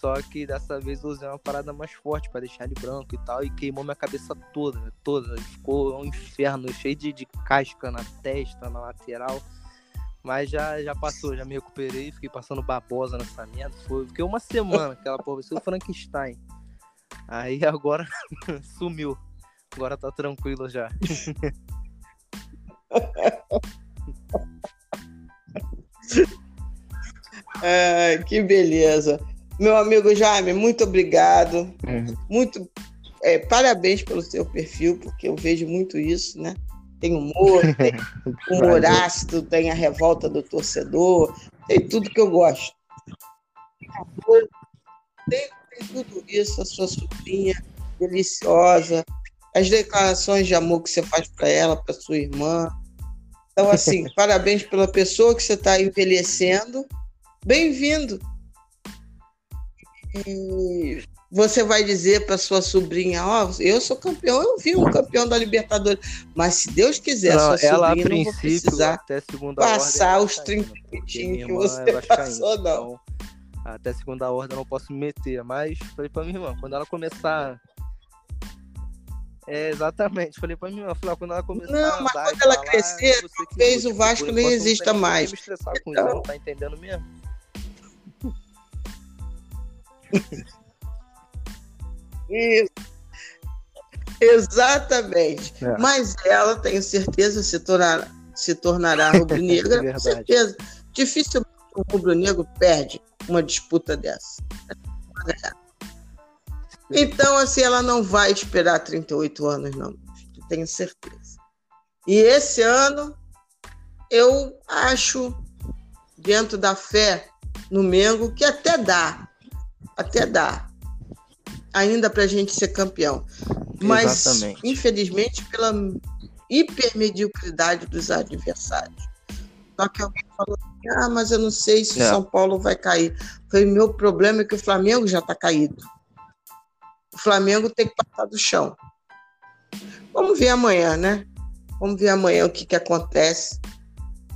Só que dessa vez eu usei uma parada mais forte para deixar ele branco e tal. E queimou minha cabeça toda, toda. Ficou um inferno, cheio de, de casca na testa, na lateral. Mas já, já passou, já me recuperei. Fiquei passando babosa nessa merda. Foi, fiquei uma semana, aquela porra. Isso o Frankenstein. Aí agora sumiu. Agora tá tranquilo já. Ai, que beleza. Meu amigo Jaime, muito obrigado. Uhum. Muito é, parabéns pelo seu perfil, porque eu vejo muito isso, né? Tem humor, tem humor ácido, tem a revolta do torcedor, tem tudo que eu gosto. Tem, tem tudo isso, a sua sobrinha deliciosa, as declarações de amor que você faz para ela, para sua irmã. Então, assim, parabéns pela pessoa que você está envelhecendo. Bem-vindo e você vai dizer para sua sobrinha, ó, oh, eu sou campeão, eu vi um campeão da Libertadores, mas se Deus quiser, não, sua ela, sobrinha não vai precisar até passar ordem, os 30 minutinhos que você é passou, não. Então, até segunda ordem eu não posso me meter, mas falei para minha irmã, quando ela começar é, exatamente. Falei pra minha irmã, falei, quando ela começar não, a mas quando ela crescer, talvez o Vasco nem exista mais. Me estressar com então... isso, não tá entendendo mesmo? Isso. Exatamente. É. Mas ela, tenho certeza, se tornará, se tornará rubro-negra, é com certeza. Dificilmente o rubro-negro perde uma disputa dessa. Então, assim, ela não vai esperar 38 anos, não. Tenho certeza. E esse ano, eu acho, dentro da fé no Mengo, que até dá. Até dá. Ainda para a gente ser campeão. Mas, Exatamente. infelizmente, pela hipermediocridade dos adversários. Só que alguém falou assim, ah, mas eu não sei se o é. São Paulo vai cair. Foi meu problema é que o Flamengo já está caído. O Flamengo tem que passar do chão. Vamos ver amanhã, né? Vamos ver amanhã o que, que acontece.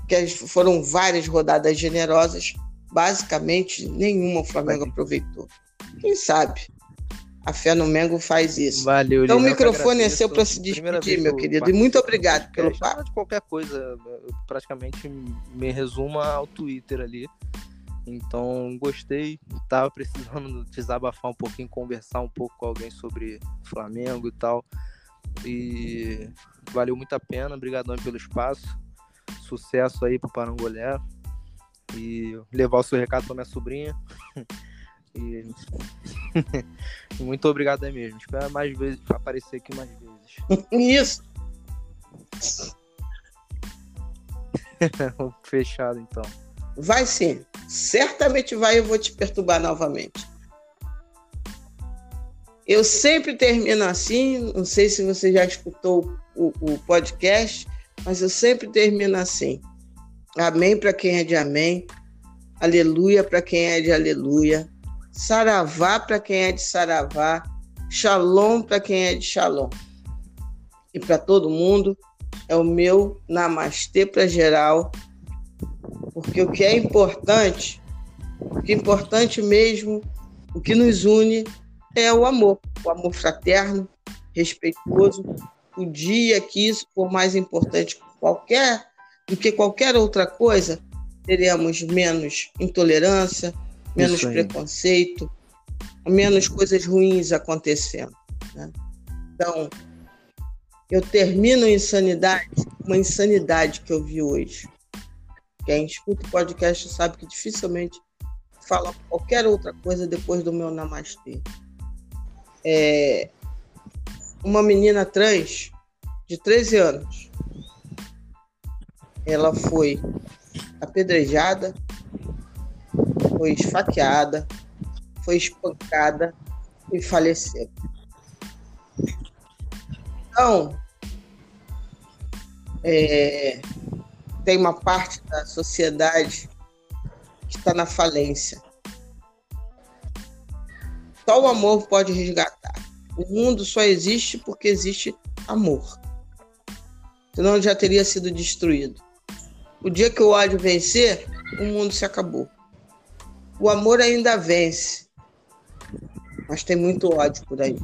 Que foram várias rodadas generosas. Basicamente, nenhuma o Flamengo aproveitou. Quem sabe? A fé no Mengo faz isso. Valeu, Então o microfone é seu para se despedir, meu querido. E muito obrigado pelo papo. De qualquer coisa, eu praticamente me resumo ao Twitter ali. Então, gostei. Tava precisando desabafar um pouquinho, conversar um pouco com alguém sobre Flamengo e tal. E valeu muito a pena. Obrigadão pelo espaço. Sucesso aí pro Parangolé. E levar o seu recado pra minha sobrinha. e muito obrigado aí mesmo. Espero mais vezes aparecer aqui mais vezes. Isso. Fechado então. Vai sim. Certamente vai, eu vou te perturbar novamente. Eu sempre termino assim, não sei se você já escutou o, o podcast, mas eu sempre termino assim. Amém para quem é de amém, aleluia para quem é de aleluia, saravá para quem é de saravá, shalom para quem é de shalom. E para todo mundo é o meu namastê para geral porque o que é importante, o que é importante mesmo, o que nos une é o amor, o amor fraterno, respeitoso. O dia que isso for mais importante qualquer, do que qualquer outra coisa, teremos menos intolerância, menos preconceito, menos coisas ruins acontecendo. Né? Então, eu termino insanidade, uma insanidade que eu vi hoje. Quem escuta o podcast sabe que dificilmente fala qualquer outra coisa depois do meu namastê. É uma menina trans de 13 anos. Ela foi apedrejada, foi esfaqueada, foi espancada e faleceu. Então, é, tem uma parte da sociedade que está na falência. Só o amor pode resgatar. O mundo só existe porque existe amor. Senão já teria sido destruído. O dia que o ódio vencer, o mundo se acabou. O amor ainda vence. Mas tem muito ódio por aí.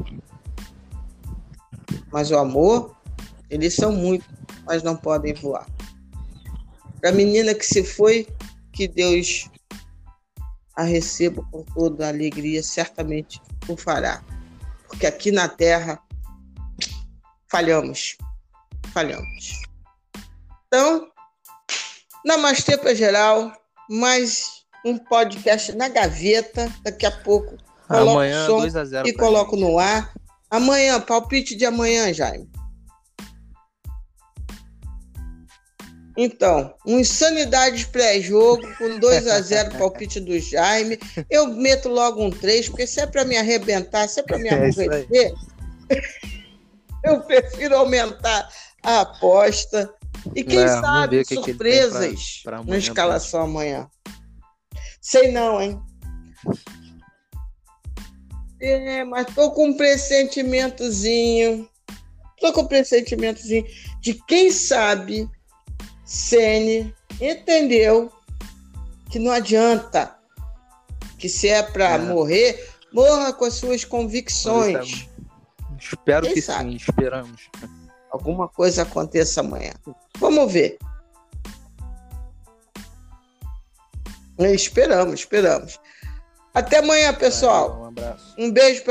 Mas o amor, eles são muitos, mas não podem voar. Para a menina que se foi, que Deus a receba com toda a alegria, certamente o fará. Porque aqui na terra falhamos. Falhamos. Então, namastê para geral, mais um podcast na gaveta. Daqui a pouco coloco amanhã, o som e coloco no ar. Amanhã, palpite de amanhã, Jaime. Então, um Insanidades pré-jogo, com 2 a 0 palpite do Jaime. Eu meto logo um 3, porque se é para me arrebentar, se é para me é aborrecer, eu prefiro aumentar a aposta. E quem é, sabe surpresas que pra, pra na escalação amanhã. Sei não, hein? É, mas tô com um pressentimentozinho. Tô com um pressentimentozinho de quem sabe Sene entendeu que não adianta, que se é para é. morrer, morra com as suas convicções. Espero Quem que sabe? sim, esperamos. Alguma coisa aconteça amanhã. Vamos ver. Esperamos, esperamos. Até amanhã, pessoal. Um abraço. Um beijo.